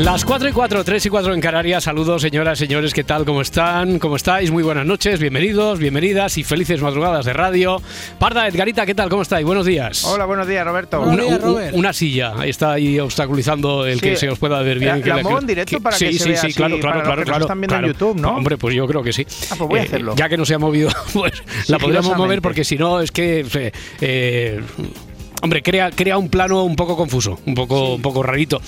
Las 4 y 4, 3 y 4 en Canarias. Saludos, señoras, señores, ¿qué tal? ¿Cómo están? ¿Cómo estáis? Muy buenas noches, bienvenidos, bienvenidas y felices madrugadas de radio. Parda, Edgarita, ¿qué tal? ¿Cómo estáis? Buenos días. Hola, buenos días, Roberto. Una, un- una silla está ahí obstaculizando el que Sí. se os pueda ver bien. La- que la muevo en directo para sí, que se sí, vea sí, así, claro, claro, claro, claro. están viendo en. YouTube, ¿no? Hombre, pues yo creo que sí. Ah, pues voy a hacerlo. Ya que no se ha movido, pues la podríamos mover porque si no es que... eh, eh, Hombre, crea, crea un plano un poco confuso, un poco, un poco rarito.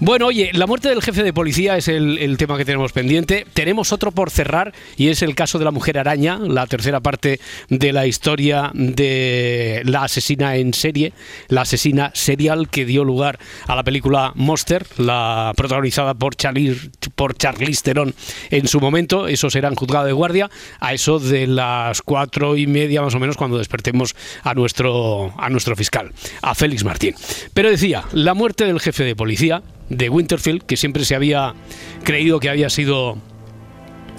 Bueno, oye, la muerte del jefe de policía es el, el tema que tenemos pendiente. Tenemos otro por cerrar y es el caso de la mujer araña, la tercera parte de la historia de la asesina en serie, la asesina serial que dio lugar a la película Monster, la protagonizada por Charlize, por Charlize Theron en su momento. Eso será en juzgado de guardia a eso de las cuatro y media más o menos cuando despertemos a nuestro, a nuestro fiscal, a Félix Martín. Pero decía, la muerte del jefe de policía de Winterfield, que siempre se había creído que había sido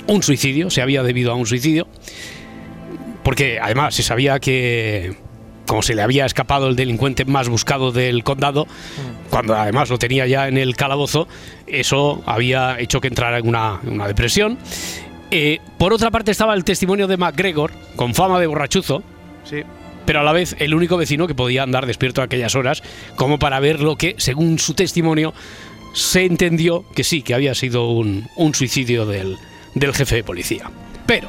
un suicidio, se había debido a un suicidio, porque además se sabía que como se le había escapado el delincuente más buscado del condado, cuando además lo tenía ya en el calabozo, eso había hecho que entrara en una, una depresión. Eh, por otra parte estaba el testimonio de MacGregor, con fama de borrachuzo, Sí. Pero a la vez el único vecino que podía andar despierto a aquellas horas, como para ver lo que, según su testimonio, se entendió que sí, que había sido un, un suicidio del, del jefe de policía. Pero,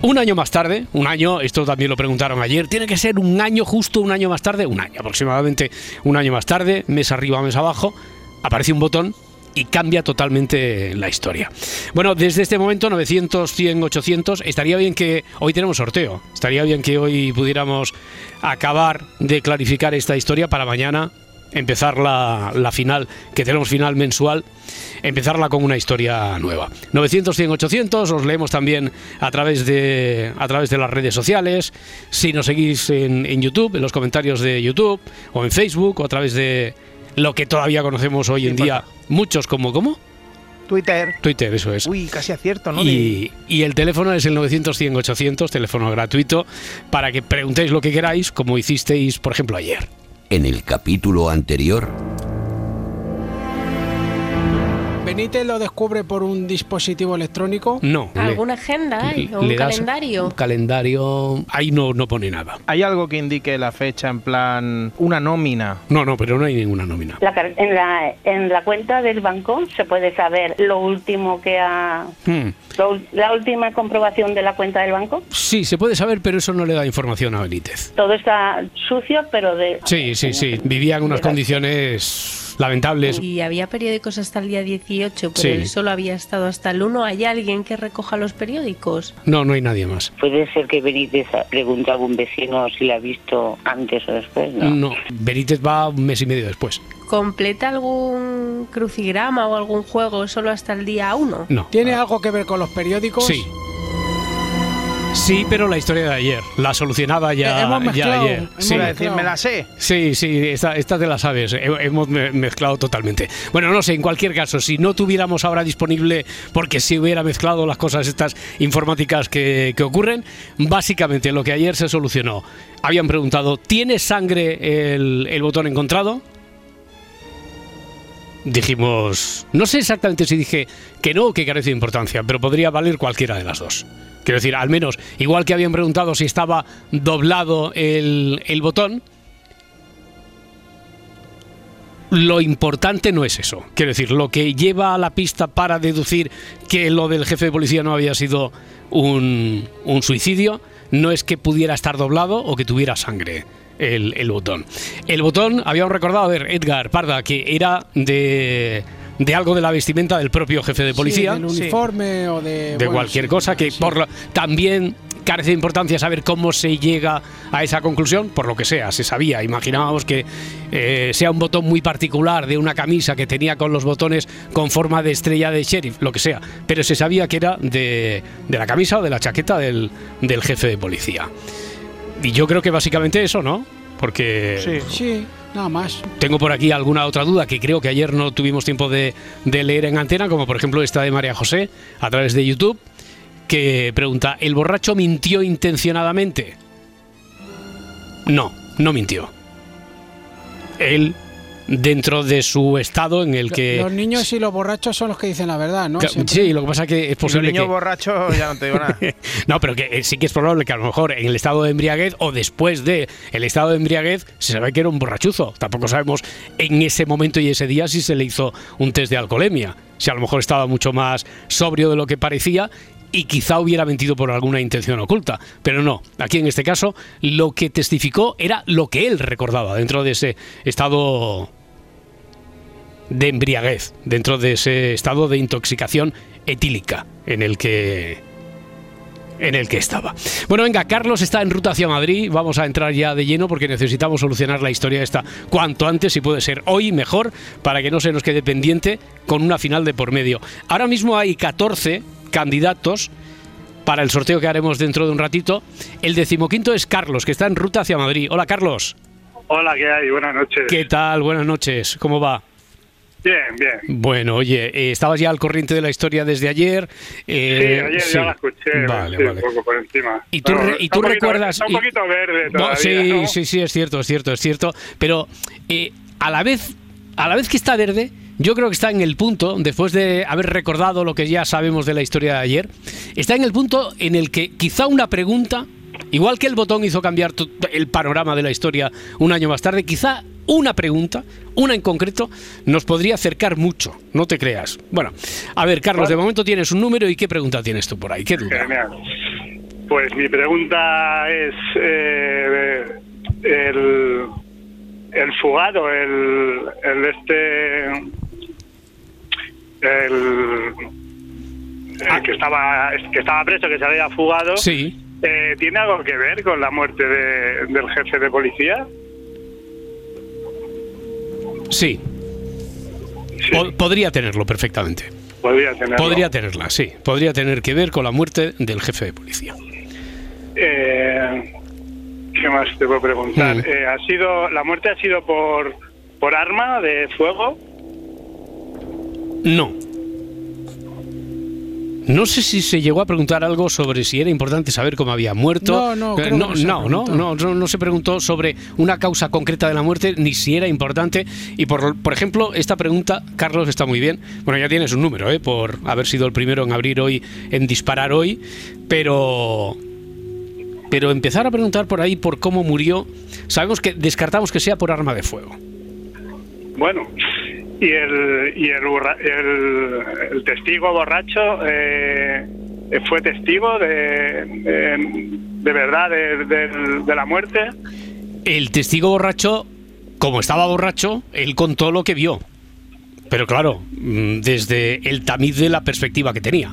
un año más tarde, un año, esto también lo preguntaron ayer, tiene que ser un año justo, un año más tarde, un año aproximadamente, un año más tarde, mes arriba, mes abajo, aparece un botón y cambia totalmente la historia. Bueno, desde este momento, 900, 100, 800, estaría bien que hoy tenemos sorteo, estaría bien que hoy pudiéramos acabar de clarificar esta historia para mañana empezar la, la final, que tenemos final mensual, empezarla con una historia nueva. 900, 100, 800, os leemos también a través de, a través de las redes sociales, si nos seguís en, en YouTube, en los comentarios de YouTube, o en Facebook, o a través de lo que todavía conocemos hoy en día, muchos como, ¿cómo? Twitter. Twitter, eso es. Uy, casi acierto, ¿no? Y, y el teléfono es el 900 100 800, teléfono gratuito, para que preguntéis lo que queráis, como hicisteis, por ejemplo, ayer. En el capítulo anterior, Benítez lo descubre por un dispositivo electrónico. No. le- ¿Alguna agenda hay? ¿O un calendario? Un calendario. Ahí no, no pone nada. ¿Hay algo que indique la fecha en plan una nómina? No, no, pero no hay ninguna nómina. La en, la, en la cuenta del banco se puede saber lo último que ha... Hmm. lo- la última comprobación de la cuenta del banco. Sí, se puede saber, pero eso no le da información a Benítez. Todo está sucio, pero de... Sí, sí, sí. Vivía en unas condiciones lamentables. Y había periódicos hasta el día 18, pero Sí. él solo había estado hasta el 1. ¿Hay alguien que recoja los periódicos? No, no hay nadie más. Puede ser que Benítez pregunte a algún vecino si la ha visto antes o después, ¿no? No. Benítez va un mes y medio después. ¿Completa algún crucigrama o algún juego solo hasta el día 1? No. ¿Tiene algo que ver con los periódicos? Sí. Sí, pero la historia de ayer, la solucionada ya, Eh, ya ayer. hemos Sí. Decir, me la sé. Sí, sí, esta, esta te la sabes. He- Hemos me- mezclado totalmente. Bueno, no sé, en cualquier caso, si no tuviéramos ahora disponible, porque si hubiera mezclado las cosas estas informáticas que, que ocurren, básicamente lo que ayer se solucionó. Habían preguntado, ¿tiene sangre el, el botón encontrado? Dijimos, no sé exactamente si dije que no o que carece de importancia, pero podría valer cualquiera de las dos. Quiero decir, al menos, igual que habían preguntado si estaba doblado el, el botón, lo importante no es eso. Quiero decir, lo que lleva a la pista para deducir que lo del jefe de policía no había sido un, un suicidio no es que pudiera estar doblado o que tuviera sangre. El, el botón. El botón, habíamos recordado, a ver, Edgar Parda, que era de, de algo de la vestimenta del propio jefe de policía. Sí, del uniforme o de. de bueno, cualquier sí, cosa, que sí. por lo- también carece de importancia saber cómo se llega a esa conclusión, por lo que sea, se sabía, imaginábamos que eh, sea un botón muy particular de una camisa que tenía con los botones con forma de estrella de sheriff, lo que sea, pero se sabía que era de, de la camisa o de la chaqueta del, del jefe de policía. Y yo creo que básicamente eso, ¿no? Porque Sí. Sí, nada más. tengo por aquí alguna otra duda que creo que ayer no tuvimos tiempo de, de leer en antena, como por ejemplo esta de María José a través de YouTube, que pregunta, ¿el borracho mintió intencionadamente? No, no mintió. Él, dentro de su estado en el que... Los niños y los borrachos son los que dicen la verdad, ¿no? Siempre. Sí, lo que pasa es que es Y los posible niños que... borrachos, ya no te digo nada. No, pero que eh, sí que es probable que a lo mejor en el estado de embriaguez o después de el estado de embriaguez se sabe que era un borrachuzo. Tampoco sabemos en ese momento y ese día si se le hizo un test de alcoholemia. Si a lo mejor estaba mucho más sobrio de lo que parecía y quizá hubiera mentido por alguna intención oculta. Pero no, aquí en este caso lo que testificó era lo que él recordaba dentro de ese estado de embriaguez, dentro de ese estado de intoxicación etílica en el que en el que estaba. Bueno, venga, Carlos está en ruta hacia Madrid. Vamos a entrar ya de lleno porque necesitamos solucionar la historia esta cuanto antes, si puede ser hoy mejor, para que no se nos quede pendiente con una final de por medio. Ahora mismo hay 14 candidatos para el sorteo que haremos dentro de un ratito. El decimoquinto es Carlos, que está en ruta hacia Madrid. Hola, Carlos. Hola, ¿qué hay? Buenas noches. ¿Qué tal? Buenas noches. ¿Cómo va? Bien, bien. Bueno, oye, eh, estabas ya al corriente de la historia desde ayer. eh, sí, ayer sí. ya la escuché, Vale, sí, vale. un poco por encima. ¿Y tú, re- y está tú un poquito- recuerdas...? Está un y- poquito verde No, todavía, sí, ¿no? sí, sí, es cierto, es cierto, es cierto. Pero eh, a la vez, a la vez que está verde, yo creo que está en el punto, después de haber recordado lo que ya sabemos de la historia de ayer, está en el punto en el que quizá una pregunta, igual que el botón hizo cambiar el panorama de la historia un año más tarde, quizá una pregunta, una en concreto, nos podría acercar mucho, no te creas. Bueno, a ver, Carlos, de momento tienes un número y qué pregunta tienes tú por ahí, qué duda. Genial. Pues mi pregunta es eh, el, el fugado, el, el este, el, el que estaba que estaba preso, que se había fugado. Sí. eh, ¿Tiene algo que ver con la muerte de- del jefe de policía? Sí. Po- podría tenerlo perfectamente. Podría tenerlo. Podría tenerla, sí. Podría tener que ver con la muerte del jefe de policía. Eh, ¿Qué más te puedo preguntar? Mm. Eh, ¿Ha sido la muerte ha sido por por arma de fuego? No. No sé si se llegó a preguntar algo sobre si era importante saber cómo había muerto. No, no, Eh, creo que no, no se no, no, preguntó. no, no, no se preguntó sobre una causa concreta de la muerte ni si era importante. Y por, por ejemplo, esta pregunta, Carlos, está muy bien. Bueno, ya tienes un número, ¿eh? por haber sido el primero en abrir hoy, en disparar hoy, pero pero empezar a preguntar por ahí por cómo murió, sabemos que descartamos que sea por arma de fuego. Bueno, y el y el, el, el testigo borracho eh, fue testigo de de, de verdad de, de- de la muerte. El testigo borracho, como estaba borracho, él contó lo que vio. Pero claro, mm, desde el tamiz de la perspectiva que tenía.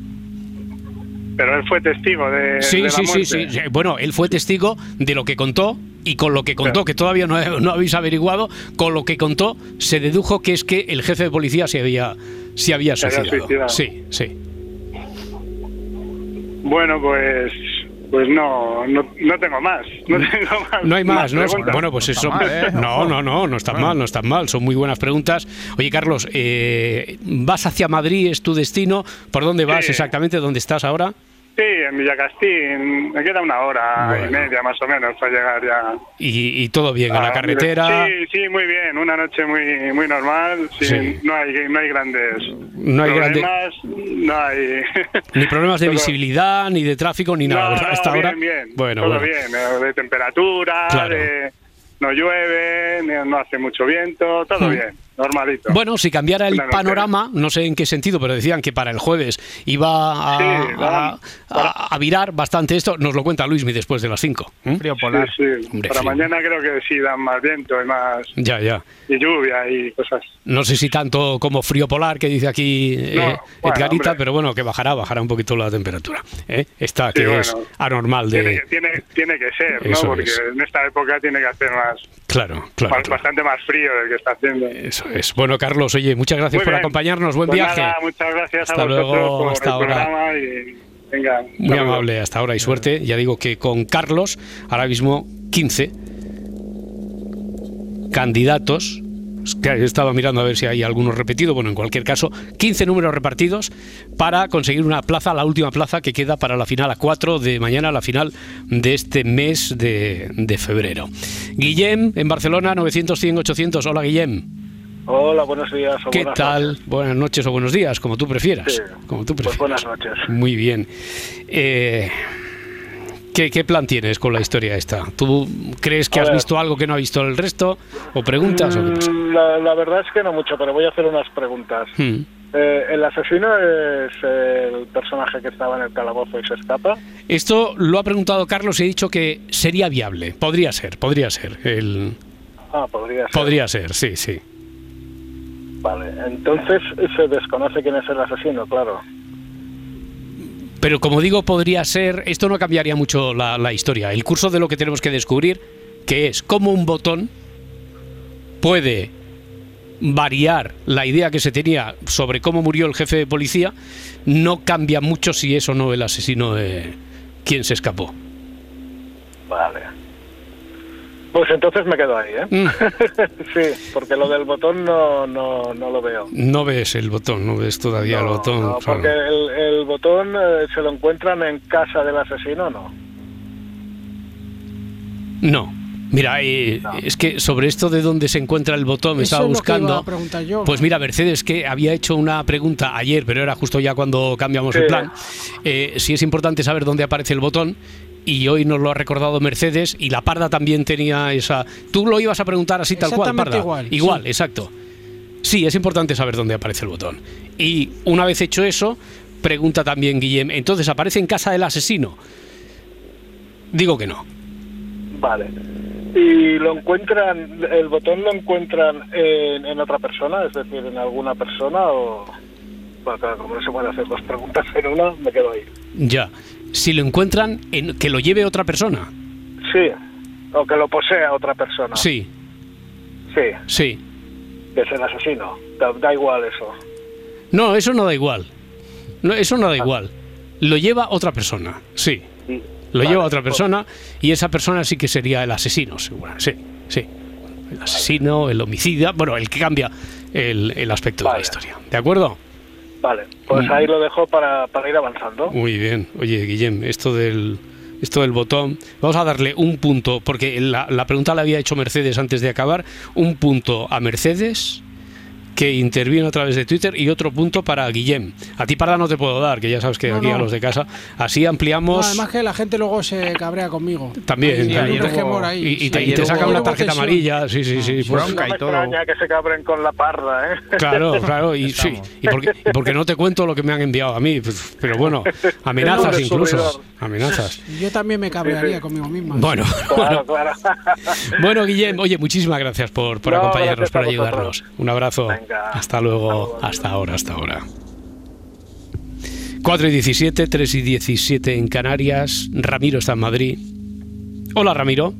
Pero él fue testigo de, Sí, la sí, sí, muerte. sí. Bueno, él fue testigo de lo que contó y con lo que contó, que todavía no, no habéis averiguado, con lo que contó se dedujo que es que el jefe de policía se había, se había suicidado. suicidado. Sí, sí. Bueno, pues pues no, no, no tengo más. No tengo más. No hay más, ¿no? preguntas. Bueno, pues eso. ¿eh? No, no, no, no está mal, no está mal. Son muy buenas preguntas. Oye, Carlos, eh, ¿vas hacia Madrid? ¿Es tu destino? ¿Por dónde vas Sí. exactamente? ¿Dónde estás ahora? Sí, en Villacastín. Me queda una hora Bueno. y media más o menos para llegar ya. Y, y todo bien, en la Ah, carretera. Sí, sí, muy bien. Una noche muy muy normal. sin- Sí. No hay no hay grandes No hay grande- problemas. No hay. Ni problemas de visibilidad, ni de tráfico, ni nada. No, no, Hasta bien, ahora. bien. Bueno, Todo bueno. bien. eh, De temperatura, Claro. de no llueve, no hace mucho viento, todo Mm. bien. Normalito. Bueno, si cambiara el panorama, no sé en qué sentido, pero decían que para el jueves iba a, Sí, a- daban- a- a virar bastante esto. Nos lo cuenta Luismi después de las 5. Frío Sí, polar. sí. Hombre, Para frío. mañana creo que sí dan más viento y más Ya, ya. y lluvia y cosas. No sé si tanto como frío polar que dice aquí eh, No, bueno, Edgarita, hombre. pero bueno, que bajará, bajará un poquito la temperatura. ¿eh? Esta Sí, que es anormal Tiene, de... que- tiene, tiene que ser, ¿no? Eso Porque es. en esta época tiene que hacer más, Claro, claro. bastante más frío del que está haciendo. Eso es. Bueno, Carlos, oye, muchas gracias Muy por bien. acompañarnos. Buen Pues viaje. nada, muchas gracias Hasta a vosotros luego, por hasta el ahora. programa y venga. Muy amable, hasta ahora y suerte. Ya digo que con Carlos, ahora mismo 15 candidatos. Es que He estado mirando a ver si hay algunos repetidos. Bueno, en cualquier caso, 15 números repartidos para conseguir una plaza, la última plaza que queda para la final a 4 de mañana, la final de este mes de, de febrero. Guillem, en Barcelona, 900, 100, 800. Hola, Guillem. Hola, buenos días. o ¿Qué buenas tal? noches. Buenas noches o buenos días, como tú prefieras. Sí, Como tú pues prefieras. buenas noches. Muy bien. Eh, ¿qué, qué plan tienes con la historia esta? ¿Tú crees que has visto algo que no ha visto el resto? ¿O preguntas? o qué pasa? Mm, La, la verdad es que no mucho, pero voy a hacer unas preguntas. Hmm. Eh, ¿El asesino es el personaje que estaba en el calabozo y se escapa? Esto lo ha preguntado Carlos y he dicho que sería viable. Podría ser, podría ser. El... Ah, podría ser. Podría ser, sí, sí. Vale, entonces se desconoce quién es el asesino, claro. Pero como digo, podría ser, esto no cambiaría mucho la, historia. El curso de lo que tenemos que descubrir, que es cómo un botón puede variar la idea que se tenía sobre cómo murió el jefe de policía, no cambia mucho si es o no el asesino eh, quien se escapó. Vale. Pues entonces me quedo ahí, ¿eh? Mm. sí, porque lo del botón no, no, no lo veo. No ves el botón, no ves todavía el No, botón. no, claro. porque el, el botón eh, se lo encuentran en casa del asesino, ¿no? No. Mira, eh, es que sobre esto de dónde se encuentra el botón me Eso estaba es lo que iba buscando. yo. Pues mira, Mercedes, que había hecho una pregunta ayer, pero era justo ya cuando cambiamos el Sí. plan. Eh, si es importante saber dónde aparece el botón. Y hoy nos lo ha recordado Mercedes y la Parda también tenía esa. Tú lo ibas a preguntar así tal cual, Parda. igual, sí. exacto. Sí, es importante saber dónde aparece el botón. Y una vez hecho eso, pregunta también Guillem. Entonces, ¿aparece en casa del asesino? Digo que no. Vale. ¿Y lo encuentran, el botón lo encuentran en, en otra persona? Es decir, en alguna persona o...? Bueno, claro, como no se puede hacer dos preguntas en una, me quedo ahí. Ya. Si lo encuentran, en, que lo lleve otra persona. Sí, o que lo posea otra persona. Sí, Sí, sí. que es el asesino. Da, da igual eso. No, eso no da igual. No, eso no da igual. Lo lleva otra persona, sí. Lo vale, lleva otra pues- persona y esa persona sí que sería el asesino, seguro. Sí, sí. El asesino, el homicida, bueno, el que cambia el, el aspecto de la historia. ¿De acuerdo? Vale, pues ahí lo dejo para, para ir avanzando. Muy bien. Oye, Guillem, esto del, esto del botón, vamos a darle un punto, porque la, la pregunta la había hecho Mercedes antes de acabar, un punto a Mercedes que interviene a través de Twitter y otro punto para Guillem. A ti para no te puedo dar, que ya sabes que No, aquí a no. los de casa. Así No, ampliamos además que la gente luego se cabrea conmigo. también. También. resquemor ahí, y, y sí. te, y te hubo- una tarjeta amarilla, sí, sí, sí. pues- Bronca No y todo. extraña que se cabren con la parda, ¿eh? Claro, claro, y sí, y porque, y porque no te cuento lo que me han enviado a mí, pues, pero bueno, amenazas incluso, amenazas. Yo también me cabrearía conmigo misma. Bueno, Claro, claro. Bueno, Guillem, oye, muchísimas gracias por, por No, acompañarnos, gracias por a ayudarnos. Un abrazo. Venga. Hasta luego. Hasta luego. Hasta ahora, hasta ahora. 4 y 17, 3 y 17 en Canarias. Ramiro está en Madrid. Hola, Ramiro.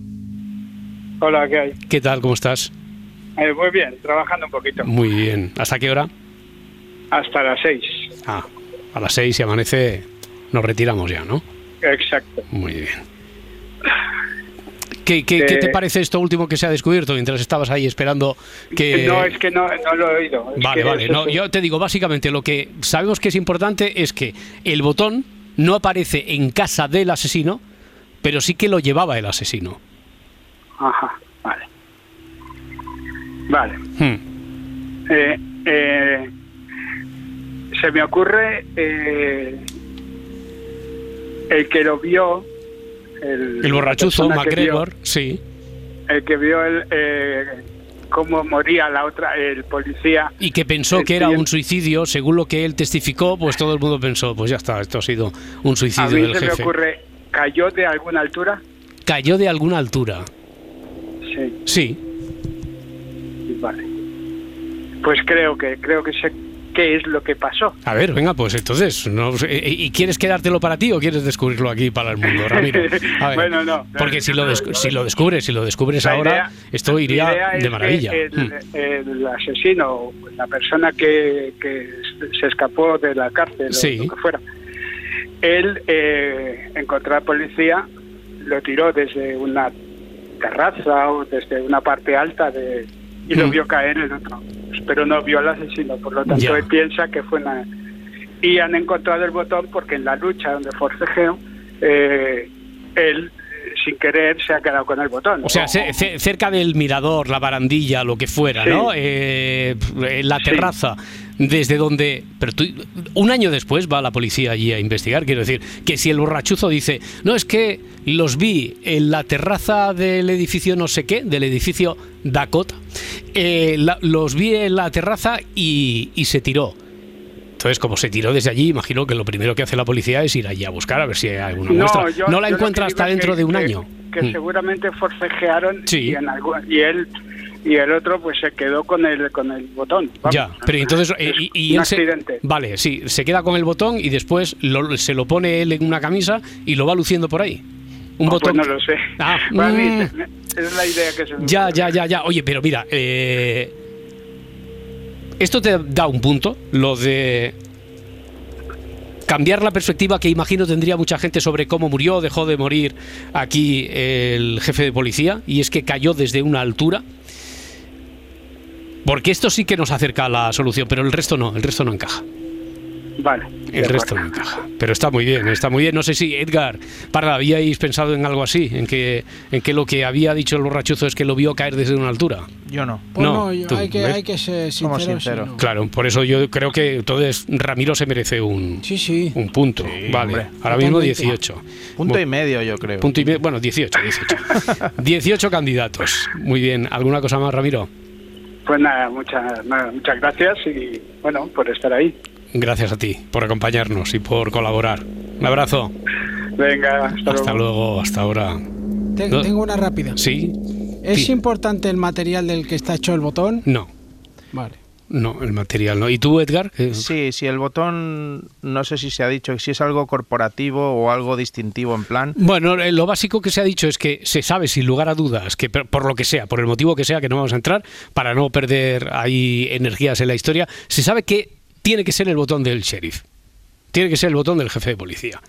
Hola, ¿qué hay? ¿Qué tal? ¿Cómo estás? Eh, muy bien, trabajando un poquito. Muy bien. ¿Hasta qué hora? Hasta las seis. Ah, a las 6 y amanece. Nos retiramos ya, ¿no? Exacto. Muy bien. ¿Qué, qué- qué Eh, te parece esto último que se ha descubierto mientras estabas ahí esperando que... No, es que no, no lo he oído. Es Vale, que vale. No, yo te digo, básicamente lo que sabemos que es importante es que el botón no aparece en casa del asesino, pero sí que lo llevaba el asesino. Ajá, vale. Vale. Hmm. Eh, eh, se me ocurre eh, el que lo vio. El, El borrachuzo, vio- MacGregor, sí. el que vio el, eh, cómo moría la otra, el policía. Y que pensó El que era tío- un suicidio, según lo que él testificó, pues todo el mundo pensó, pues ya está, esto ha sido un A suicidio mí del se me ocurre, ¿cayó de alguna altura? Cayó de alguna altura. Sí, Sí. vale. Pues creo que creo que sé qué es lo que pasó. A ver, venga, pues entonces, no sé, ¿y y quieres quedártelo para ti o quieres descubrirlo aquí para el mundo, Ramiro? A ver, Bueno, no. Porque si lo, si lo descubres, si lo descubres La ahora, idea- esto iría idea de maravilla. El, Mm. el asesino, la persona que, que se escapó de la cárcel Sí. o lo que fuera, él eh, encontró a la policía, lo tiró desde una terraza o desde una parte alta de, y lo Mm. vio caer el otro. Pero no vio al asesino, por lo tanto él piensa que fue una... Y han encontrado el botón porque en la lucha donde forcejeo, eh, él eh, sin querer se ha quedado con el botón. O sea, ce- ce- cerca del mirador, la barandilla, lo que fuera, ¿no? Eh, en la terraza, desde donde... Pero tú, un año después va la policía allí a investigar, quiero decir, que si el borrachuzo dice, no, es que los vi en la terraza del edificio no sé qué, del edificio Dakota, eh, la- los vi en la terraza y, y se tiró. Entonces, como se tiró desde allí, imagino que lo primero que hace la policía es ir allí a buscar a ver si hay alguna muestra. yo- no la encuentra hasta dentro que- de un que- año. Que Mm. seguramente forcejearon Sí. y, en algún- y él y el otro pues se quedó con el con el botón. Vamos. Ya, pero entonces eh, y, y Un él se, accidente. vale, sí, se queda con el botón y después lo- se lo pone él en una camisa y lo va luciendo por ahí. Un pues botón. no lo sé. Ah, Para mí, mm. es la idea que se Ya, ya, ya, ya. Oye, pero mira, eh, esto te da un punto, lo de cambiar la perspectiva que imagino tendría mucha gente sobre cómo murió, dejó de morir aquí el jefe de policía, y es que cayó desde una altura. Porque esto sí que nos acerca a la solución, pero el resto no, el resto no encaja. Vale. El resto no encaja. Pero está muy bien, está muy bien. No sé si, Edgar, Parda, ¿habíais pensado en algo así? ¿En que, en que lo que había dicho el borrachuzo es que lo vio caer desde una altura? Yo no. Pues No, no, yo- tú, hay, que, hay que ser y no. Claro, por eso yo creo que entonces Ramiro se merece un, Sí, sí. un punto. vale, hombre. ahora mismo Totalmente. 18. Punto y medio, yo creo. punto y medio, bueno, 18, 18. 18 candidatos. Muy bien. ¿Alguna cosa más, Ramiro? Pues nada, muchas nada, muchas gracias y bueno, por estar ahí. Gracias a ti por acompañarnos y por colaborar. Un abrazo. Venga, hasta, Hasta luego, hasta ahora. Te- No. Tengo una rápida. ¿Sí? ¿Es Sí. importante el material del que está hecho el botón? No, Vale. No, el material no. ¿Y tú, Edgar? ¿Qué- Sí, si el botón, no sé si se ha dicho, si es algo corporativo o algo distintivo en plan. Bueno, eh, lo básico que se ha dicho es que se sabe sin lugar a dudas que por lo que sea, por el motivo que sea, que no vamos a entrar, para no perder ahí energías en la historia, se sabe que tiene que ser el botón del sheriff. Tiene que ser el botón del jefe de policía.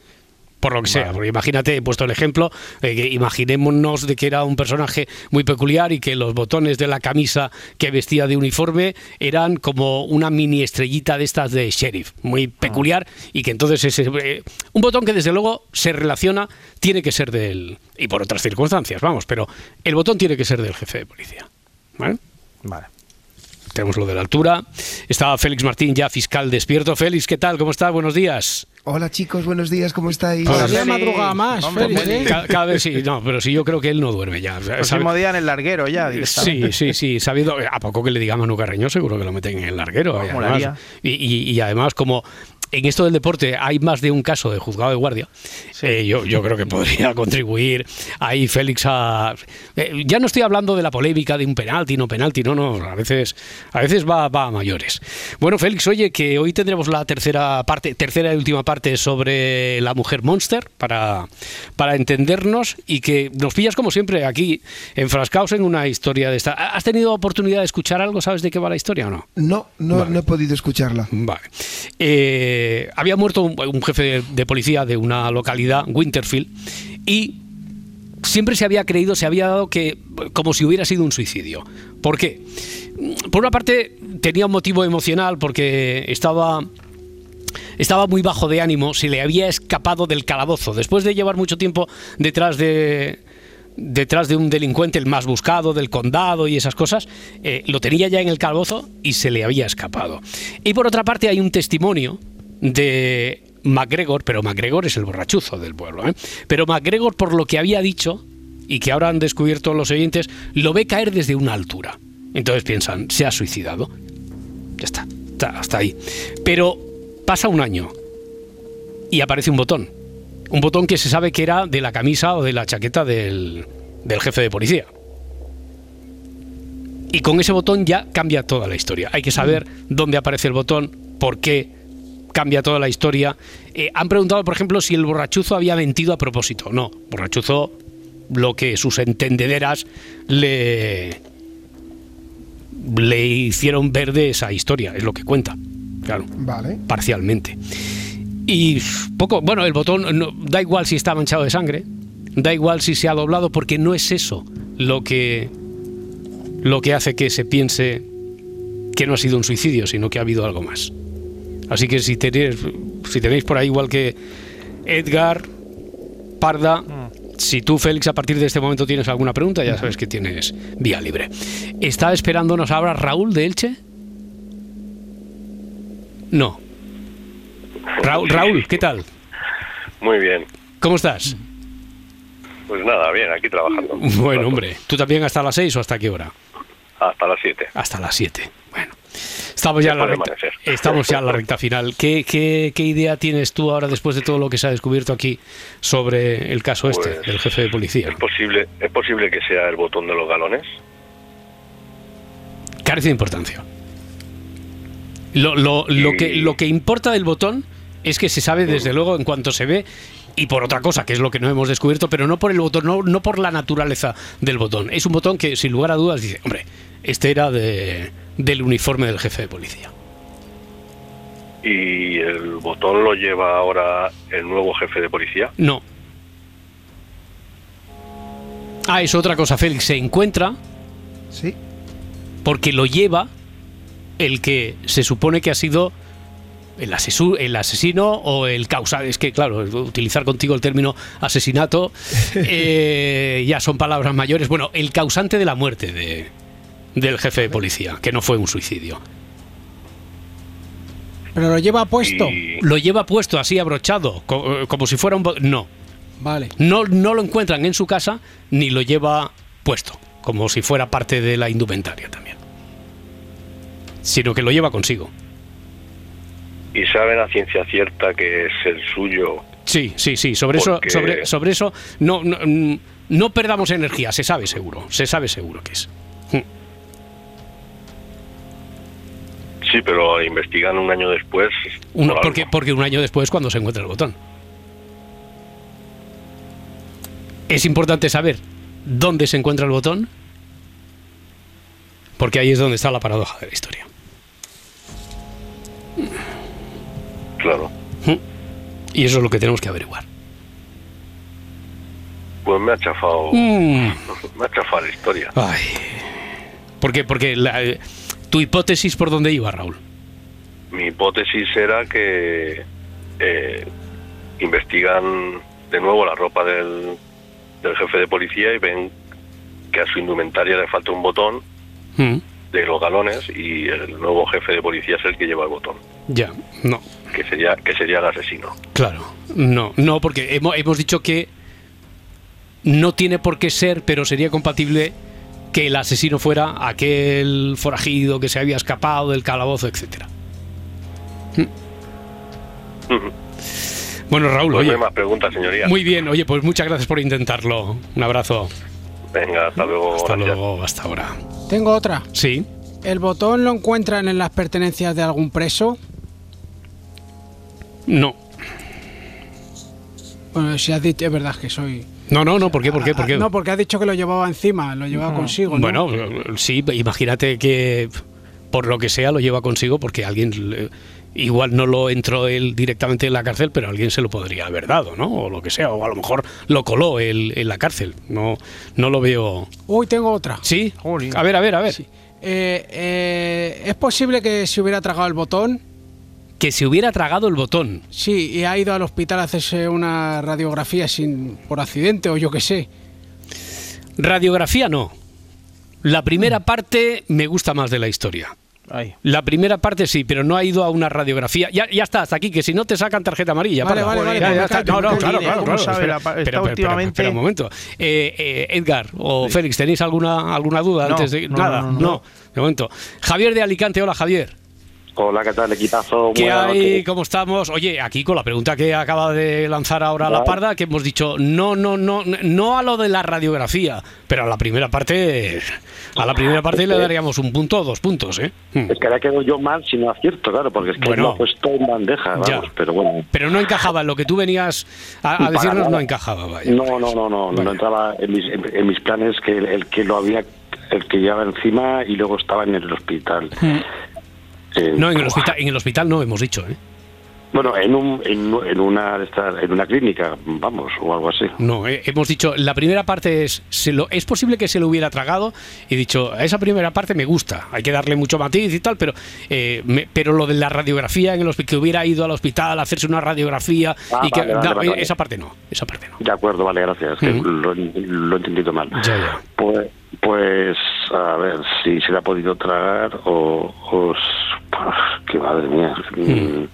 Por lo que sea, porque imagínate, he puesto el ejemplo, eh, que imaginémonos de que era un personaje muy peculiar y que los botones de la camisa que vestía de uniforme eran como una mini estrellita de estas de sheriff, muy peculiar, y que entonces ese, eh, un botón que desde luego se relaciona, tiene que ser del, y por otras circunstancias, vamos, pero el botón tiene que ser del jefe de policía. ¿Vale? Vale. Tenemos lo de la altura. Estaba Félix Martín ya fiscal despierto. Félix, ¿qué tal? ¿Cómo estás? Buenos días. Hola chicos, buenos días, ¿cómo estáis? Hola, Todavía Félix. madruga más, Hombre, Félix, Félix. ¿eh? Ca- Cada, vez sí, no, pero sí, yo creo que él no duerme ya. ¿Sabe? Próximo día en el larguero ya, Sí, sí, sí, sabiendo, a poco que le diga Manu Carreño, seguro que lo meten en el larguero. y, Molaría. además, y, y- y además, como en esto del deporte hay más de un caso de juzgado de guardia, eh, yo, yo creo que podría contribuir ahí Félix a... eh, ya no estoy hablando de la polémica de un penalti, no penalti, no, no, a veces, a veces va, va a mayores. Bueno, Félix, oye, que hoy tendremos la tercera parte, tercera y última parte sobre la mujer monster para, para entendernos y que nos pillas como siempre aquí enfrascados en una historia de esta. ¿Has tenido oportunidad de escuchar algo? ¿Sabes de qué va la historia o no? No, no, Vale. no he podido escucharla. Vale. Eh, había muerto un, jefe de, de policía de una localidad, Winterfield, y siempre se había creído, se había dado que como si hubiera sido un suicidio. ¿Por qué? Por una parte tenía un motivo emocional porque estaba estaba muy bajo de ánimo, se le había escapado del calabozo. Después de llevar mucho tiempo detrás de detrás de un delincuente, el más buscado del condado y esas cosas, eh, lo tenía ya en el calabozo y se le había escapado. Y por otra parte hay un testimonio de MacGregor, pero MacGregor es el borrachuzo del pueblo, ¿eh? pero MacGregor por lo que había dicho y que ahora han descubierto los oyentes, lo ve caer desde una altura. Entonces piensan, se ha suicidado. Ya está, está, hasta ahí. Pero pasa un año y aparece un botón. Un botón que se sabe que era de la camisa o de la chaqueta del, del jefe de policía. Y con ese botón ya cambia toda la historia. Hay que saber dónde aparece el botón, por qué cambia toda la historia. Eh, han preguntado, por ejemplo, si el borrachuzo había mentido a propósito. No, borrachuzo lo que sus entendederas le le hicieron ver de esa historia, es lo que cuenta. Claro. Vale. Parcialmente. Y poco, bueno, el botón no- da igual si está manchado de sangre, da igual si se ha doblado porque no es eso lo que lo que hace que se piense que no ha sido un suicidio, sino que ha habido algo más. Así que si tenéis, si tenéis por ahí igual que Edgar, Parda, si tú, Félix, a partir de este momento tienes alguna pregunta, ya sabes que tienes vía libre. ¿Está esperándonos ahora Raúl de Elche? No. Raúl, Raúl, ¿qué tal? Muy bien. ¿Cómo estás? Pues nada, bien, aquí trabajando. Bueno, hombre, ¿tú también hasta las 6 o hasta qué hora? Hasta las 7. Hasta las 7. Bueno, estamos ya, en la recta, estamos ya en la recta final. ¿Qué, qué, qué idea tienes tú ahora después de todo lo que se ha descubierto aquí sobre el caso este Pues, del jefe de policía? ¿Es posible, ¿Es posible que sea el botón de los galones? Carece de importancia. Lo, lo- lo que, lo que importa del botón es que se sabe desde luego en cuanto se ve y por otra cosa, que es lo que no hemos descubierto, pero no por el botón, no, no por la naturaleza del botón. Es un botón que sin lugar a dudas dice, hombre, este era de, del uniforme del jefe de policía. ¿Y el botón lo lleva ahora el nuevo jefe de policía? No. Ah, es otra cosa, Félix. Se encuentra. Sí. Porque lo lleva el que se supone que ha sido el, asesu- el asesino o el causante. Es que, claro, utilizar contigo el término asesinato eh, ya son palabras mayores. Bueno, el causante de la muerte de, del jefe de policía, que no fue un suicidio. Pero lo lleva puesto. Lo lleva puesto así abrochado, co- eh, como si fuera un... bo- No. Vale. No, no lo encuentran en su casa ni lo lleva puesto, como si fuera parte de la indumentaria también. Sino que lo lleva consigo. ¿Y saben a ciencia cierta que es el suyo? Sí, sí, sí. Sobre eso, Porque- sobre, sobre eso no, no, mm, no perdamos energía. Se sabe seguro. Se sabe seguro que es. Sí, pero investigan un año después. Por porque, porque un año después cuando se encuentra el botón. Es importante saber dónde se encuentra el botón. Porque ahí es donde está la paradoja de la historia. Claro. Y eso es lo que tenemos que averiguar. Pues me ha chafado. Mm. Me ha chafado la historia. Ay. ¿Por qué? Porque la, eh, tu hipótesis por dónde iba, Raúl. Mi hipótesis era que eh, investigan de nuevo la ropa del, del jefe de policía y ven que a su indumentaria le falta un botón Mm, de los galones y el nuevo jefe de policía es el que lleva el botón, Ya, no. que sería que sería el asesino. Claro, no, no, porque hemos, hemos dicho que no tiene por qué ser, pero sería compatible que el asesino fuera aquel forajido que se había escapado del calabozo, etcétera. Bueno, Raúl, Pues no oye, hay más preguntas, señoría. muy bien, oye, pues muchas gracias por intentarlo. Un abrazo. Venga, hasta luego. Hasta gracias. luego, hasta ahora. Tengo otra. Sí. ¿El botón lo encuentran en las pertenencias de algún preso? No. Bueno, si has dicho, es verdad que soy. No, no, no, ¿por qué? ¿Por qué? ¿Por qué? No, porque has dicho que lo llevaba encima, lo llevaba consigo. ¿no? Bueno, sí, imagínate que por lo que sea lo lleva consigo porque alguien igual no lo entró él directamente en la cárcel, pero alguien se lo podría haber dado, ¿no? O lo que sea, o a lo mejor lo coló él en la cárcel. No, no lo veo. Uy, tengo otra. Sí. A ver, a ver, a ver. Eh, eh, ¿Es posible que se hubiera tragado el botón? Que se hubiera tragado el botón. Sí, y ha ido al hospital a hacerse una radiografía sin por accidente o yo qué sé. Radiografía no. La primera parte me gusta más de la historia. La primera parte sí, pero no ha ido a una radiografía. Ya, ya está, hasta aquí, que si no te sacan tarjeta amarilla. Vale, vale, vale, Ya, ya me está. callo, No, no, claro, claro. ¿Cómo claro. sabe Espera, la pa- está espera, espera, últimamente- espera un momento. Eh, eh, Edgar o Félix, ¿tenéis alguna, alguna duda No, antes de.? no, Nada, no, no. de momento. Javier de Alicante, hola Javier. Hola, ¿qué tal, equipazo? ¿Qué Buenas hay? noches. ¿Cómo estamos? Oye, aquí con la pregunta que acaba de lanzar ahora la parda, que hemos dicho no, no, no, no a lo de la radiografía, pero a la primera parte, a la primera parte le daríamos un punto o dos puntos, ¿eh? Hmm. Es que ahora quedo yo mal si no acierto, claro, porque es que Bueno. lo puesto en bandeja, vamos, pero bueno. Pero no encajaba en lo que tú venías a, decirnos, nada. no encajaba, vaya. No, no, no, no, no entraba en mis, en, en mis planes que el, el que lo había, el que llevaba encima y luego estaba en el hospital. Eh, No, en el hospital, en el hospital no hemos dicho, ¿eh? Bueno, en, un, en, en una en una clínica, vamos, o algo así. No, eh, hemos dicho, la primera parte es, se lo, es posible que se lo hubiera tragado y dicho, a esa primera parte me gusta, hay que darle mucho matiz y tal, pero eh, me- pero lo de la radiografía en el hospital, que hubiera ido al hospital a hacerse una radiografía Ah, y que vale, no, esa parte no, esa parte no. De acuerdo, vale, gracias. que lo, lo he entendido mal. Ya, ya. Pues, pues, a ver si se le ha podido tragar o. o que madre mía. Mm.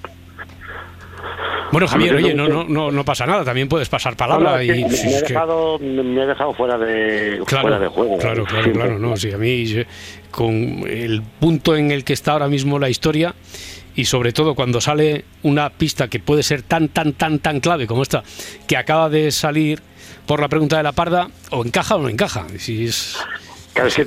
Bueno, Javier, oye, no, no, no, no pasa nada, también puedes pasar palabra y me, me dejado, me ha dejado fuera de, Claro, fuera de juego. Claro, claro, Siempre. claro, no, sí, a mí yo- con el punto en el que está ahora mismo la historia y sobre todo cuando sale una pista que puede ser tan, tan, tan, tan clave como esta, que acaba de salir por la pregunta de la parda, o encaja o no encaja. Si es... Claro, es que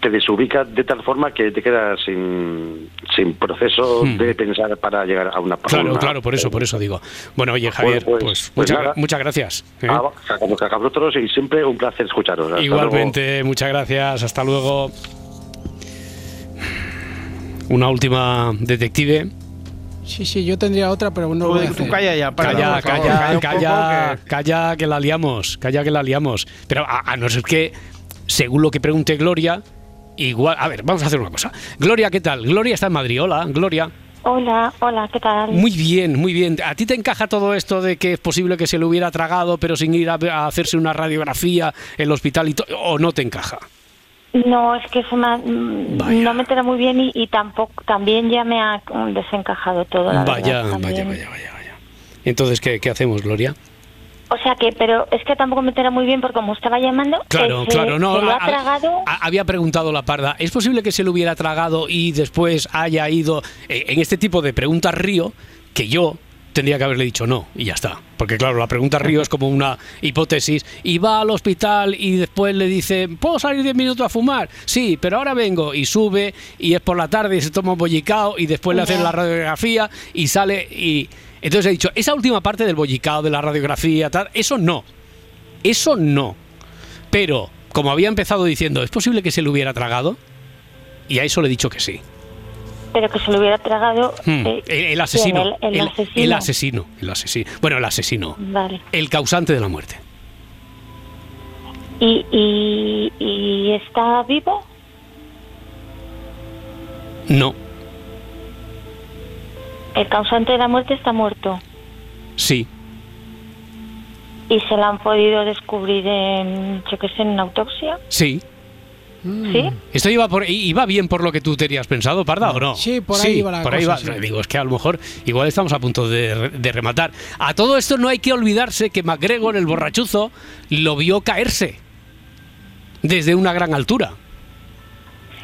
te desubica de tal forma que te quedas sin, sin proceso Hmm. de pensar para llegar a una Claro, una- claro, por eso, por eso digo. Bueno, oye, Javier, pues, pues- pues muchas, nada. muchas gracias. ¿eh? Ah, a, que vosotros y siempre un placer escucharos. Hasta luego. Igualmente, muchas gracias, hasta luego. Una última detective. Sí, sí, yo tendría otra, pero no lo voy a hacer. calla ya, para, Calla, favor, calla, calla calla, poco calla, que la liamos, calla que la liamos. Pero a, a no ser que, según lo que pregunte Gloria, igual... A ver, vamos a hacer una cosa. Gloria, ¿qué tal? Gloria está en Madrid. Hola, Gloria. Hola, hola, ¿qué tal? Muy bien, muy bien. ¿A ti te encaja todo esto de que es posible que se lo hubiera tragado, pero sin ir a, a hacerse una radiografía en el hospital y o no te encaja? No, es que me ha- mm, no me entera muy bien y, y tampoco también ya me ha mm, desencajado todo. La Vaya, verdad, vaya, vaya, vaya, vaya. Entonces, ¿qué, qué hacemos, Gloria? O sea que, pero es que tampoco me entera muy bien porque como estaba llamando, Claro, eh, claro, no. lo ha tragado. había preguntado la parda. ¿Es posible que se lo hubiera tragado y después haya ido eh, en este tipo de preguntas río que yo tendría que haberle dicho no y ya está? Porque claro, la pregunta río es como una hipótesis y va al hospital y después le dice, ¿puedo salir 10 minutos a fumar? Sí, pero ahora vengo y sube y es por la tarde y se toma un bollicao y después le hacen la radiografía y sale y... Entonces he dicho, esa última parte del bollicao, de la radiografía, tal, eso no. Eso no. Pero, como había empezado diciendo, ¿es posible que se lo hubiera tragado? Y a eso le he dicho que sí. Pero que se lo hubiera tragado. Hmm. eh, El, el asesino. El, el asesino. el asesino. El asesino. Bueno, el asesino. Vale. El causante de la muerte. ¿Y, y, y está vivo? No. El causante de la muerte está muerto. Sí. ¿Y se la han podido descubrir en, yo qué sé, en una autopsia? Sí. ¿Sí? ¿Esto iba, por, iba bien por lo que tú tenías pensado, Parda, o no? Sí, por ahí iba la por ahí cosa, va. sí. Digo, es que a lo mejor igual estamos a punto de, de rematar. A todo esto no hay que olvidarse que MacGregor, el borrachuzo, lo vio caerse desde una gran altura.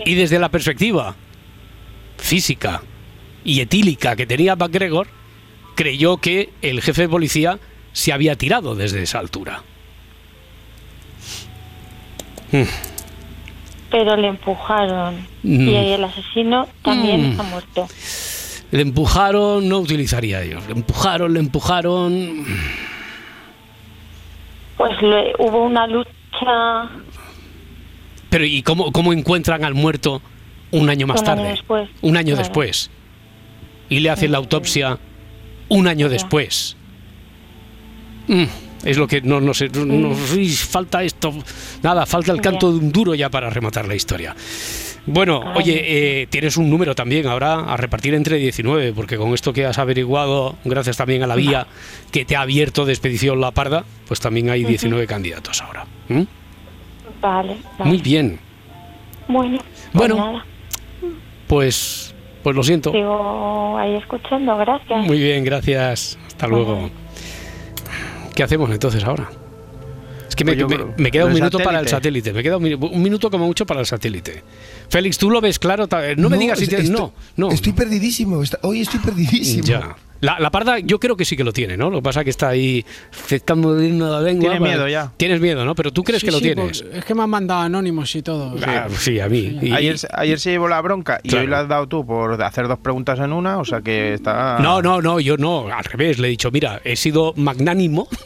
Y desde la perspectiva física y etílica que tenía MacGregor, creyó que el jefe de policía se había tirado desde esa altura. Mm. Pero le empujaron. Mm. Y el asesino también Mm. está muerto. Le empujaron, no utilizaría ellos. Le empujaron, le empujaron. Pues le- hubo una lucha Pero ¿y cómo, cómo encuentran al muerto un año más Un año tarde? después, Un año claro. después. Y le hacen la autopsia un año después. Mm, es lo que no, no sé. no- uy, falta esto. Nada, falta el canto de un duro ya para rematar la historia. Bueno, oye, eh, tienes un número también ahora a repartir entre 19, porque con esto que has averiguado, gracias también a la vía que te ha abierto de Expedición La Parda, pues también hay 19 candidatos ahora. ¿Mm? Vale, vale. Muy bien. Bueno, pues Bueno. Pues, pues lo siento. Sigo ahí escuchando, gracias. Muy bien, gracias. Hasta luego. ¿Qué hacemos entonces ahora? Es que me, Pues yo me- creo- me queda un ¿lo del minuto para el satélite? Me queda un, un minuto como mucho para el satélite. Félix, ¿tú lo ves claro? Ta- No, me digas si es- tienes... estoy- No, no. Estoy perdidísimo. hoy estoy perdidísimo. Ya. La, la parda yo creo que sí que lo tiene, ¿no? Lo que pasa es que está ahí afectando la lengua. Tiene para- miedo ya. Tienes miedo, ¿no? Pero tú crees Sí, que lo sí, tienes. porque Es que me han mandado anónimos y todo. Ah, sí, a mí. Y- Ayer, se- ayer se llevó la bronca y Claro. hoy le has dado tú por hacer dos preguntas en una, o sea que está... No, no, no, yo no, al revés, le he dicho, mira, he sido magnánimo.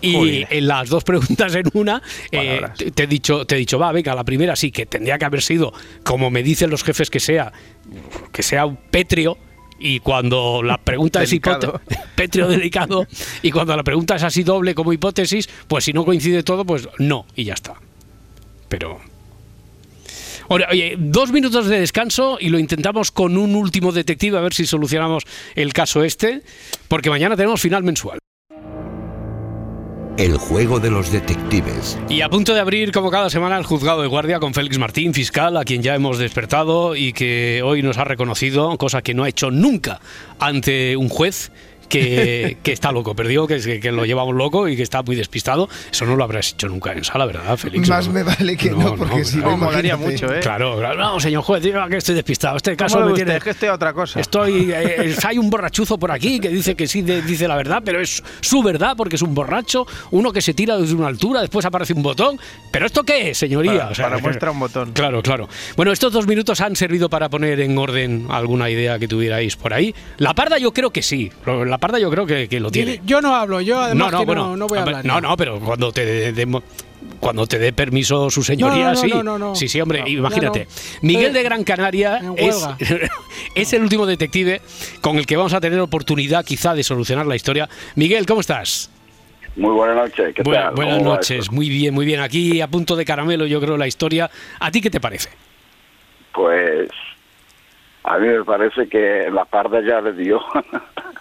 Y Joder. en las dos preguntas en una, eh, te, te he dicho, te he dicho, va, venga, la primera sí, que tendría que haber sido, como me dicen los jefes que sea, que sea un petrio, y cuando la pregunta es petrio delicado, y cuando la pregunta es así doble como hipótesis, pues si no coincide todo, pues no, y ya está. Pero Ahora, oye, dos minutos de descanso y lo intentamos con un último detective a ver si solucionamos el caso este, porque mañana tenemos final mensual. El juego de los detectives. Y a punto de abrir, como cada semana, el juzgado de guardia con Félix Martín, fiscal, a quien ya hemos despertado y que hoy nos ha reconocido, cosa que no ha hecho nunca ante un juez. Que, que está loco, perdió, que, que lo llevamos loco y que está muy despistado. Eso no lo habrás hecho nunca en sala, ¿verdad, Félix? Más No. me vale que no, porque si no, No, molaría mucho, ¿eh? Claro, claro. No, señor juez, diga que estoy despistado. Este caso ¿Cómo me tiene. Es que estoy a otra cosa. Estoy. eh, hay un borrachuzo por aquí que dice que sí de- dice la verdad, pero es su verdad porque es un borracho, uno que se tira desde una altura, después aparece un botón. ¿Pero esto qué es, señoría? Para, O sea, para que- muestra un botón. Claro, claro. Bueno, estos dos minutos han servido para poner en orden alguna idea que tuvierais por ahí. La parda yo creo que sí. La parda yo creo que, que lo tiene. Yo no hablo, yo además que no, no voy a hablar. No, no, pero cuando te dé- dé- cuando te dé permiso su señoría, No, no, no, sí. no, no, no. Sí, sí, hombre, No, imagínate. no. Miguel Estoy de Gran Canaria es, es el último detective con el que vamos a tener oportunidad quizá de solucionar la historia. Miguel, ¿cómo estás? Muy buenas noches, ¿qué Buena- tal? buenas ¿Cómo va noches, muy bien, muy bien. Aquí a punto de caramelo, yo creo, la historia. ¿A ti qué te parece? Pues a mí me parece que la parda ya le dio,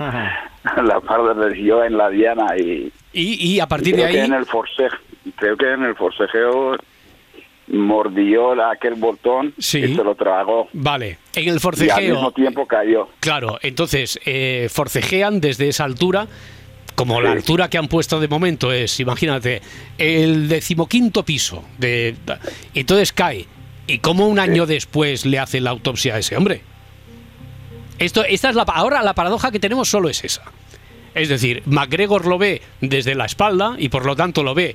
la parda le dio en la diana y, Y, y a partir creo de que ahí. en el forcejeo, creo que en el forcejeo mordió aquel botón Sí. y se lo tragó Vale, en el y al forcejeo. mismo tiempo cayó. Claro, entonces eh, forcejean desde esa altura. Como la altura que han puesto de momento es, imagínate, el decimoquinto piso. De, entonces cae. ¿Y cómo un año después le hace la autopsia a ese hombre? Esto, esta es la, ahora la paradoja que tenemos solo es esa. Es decir, MacGregor lo ve desde la espalda y por lo tanto lo ve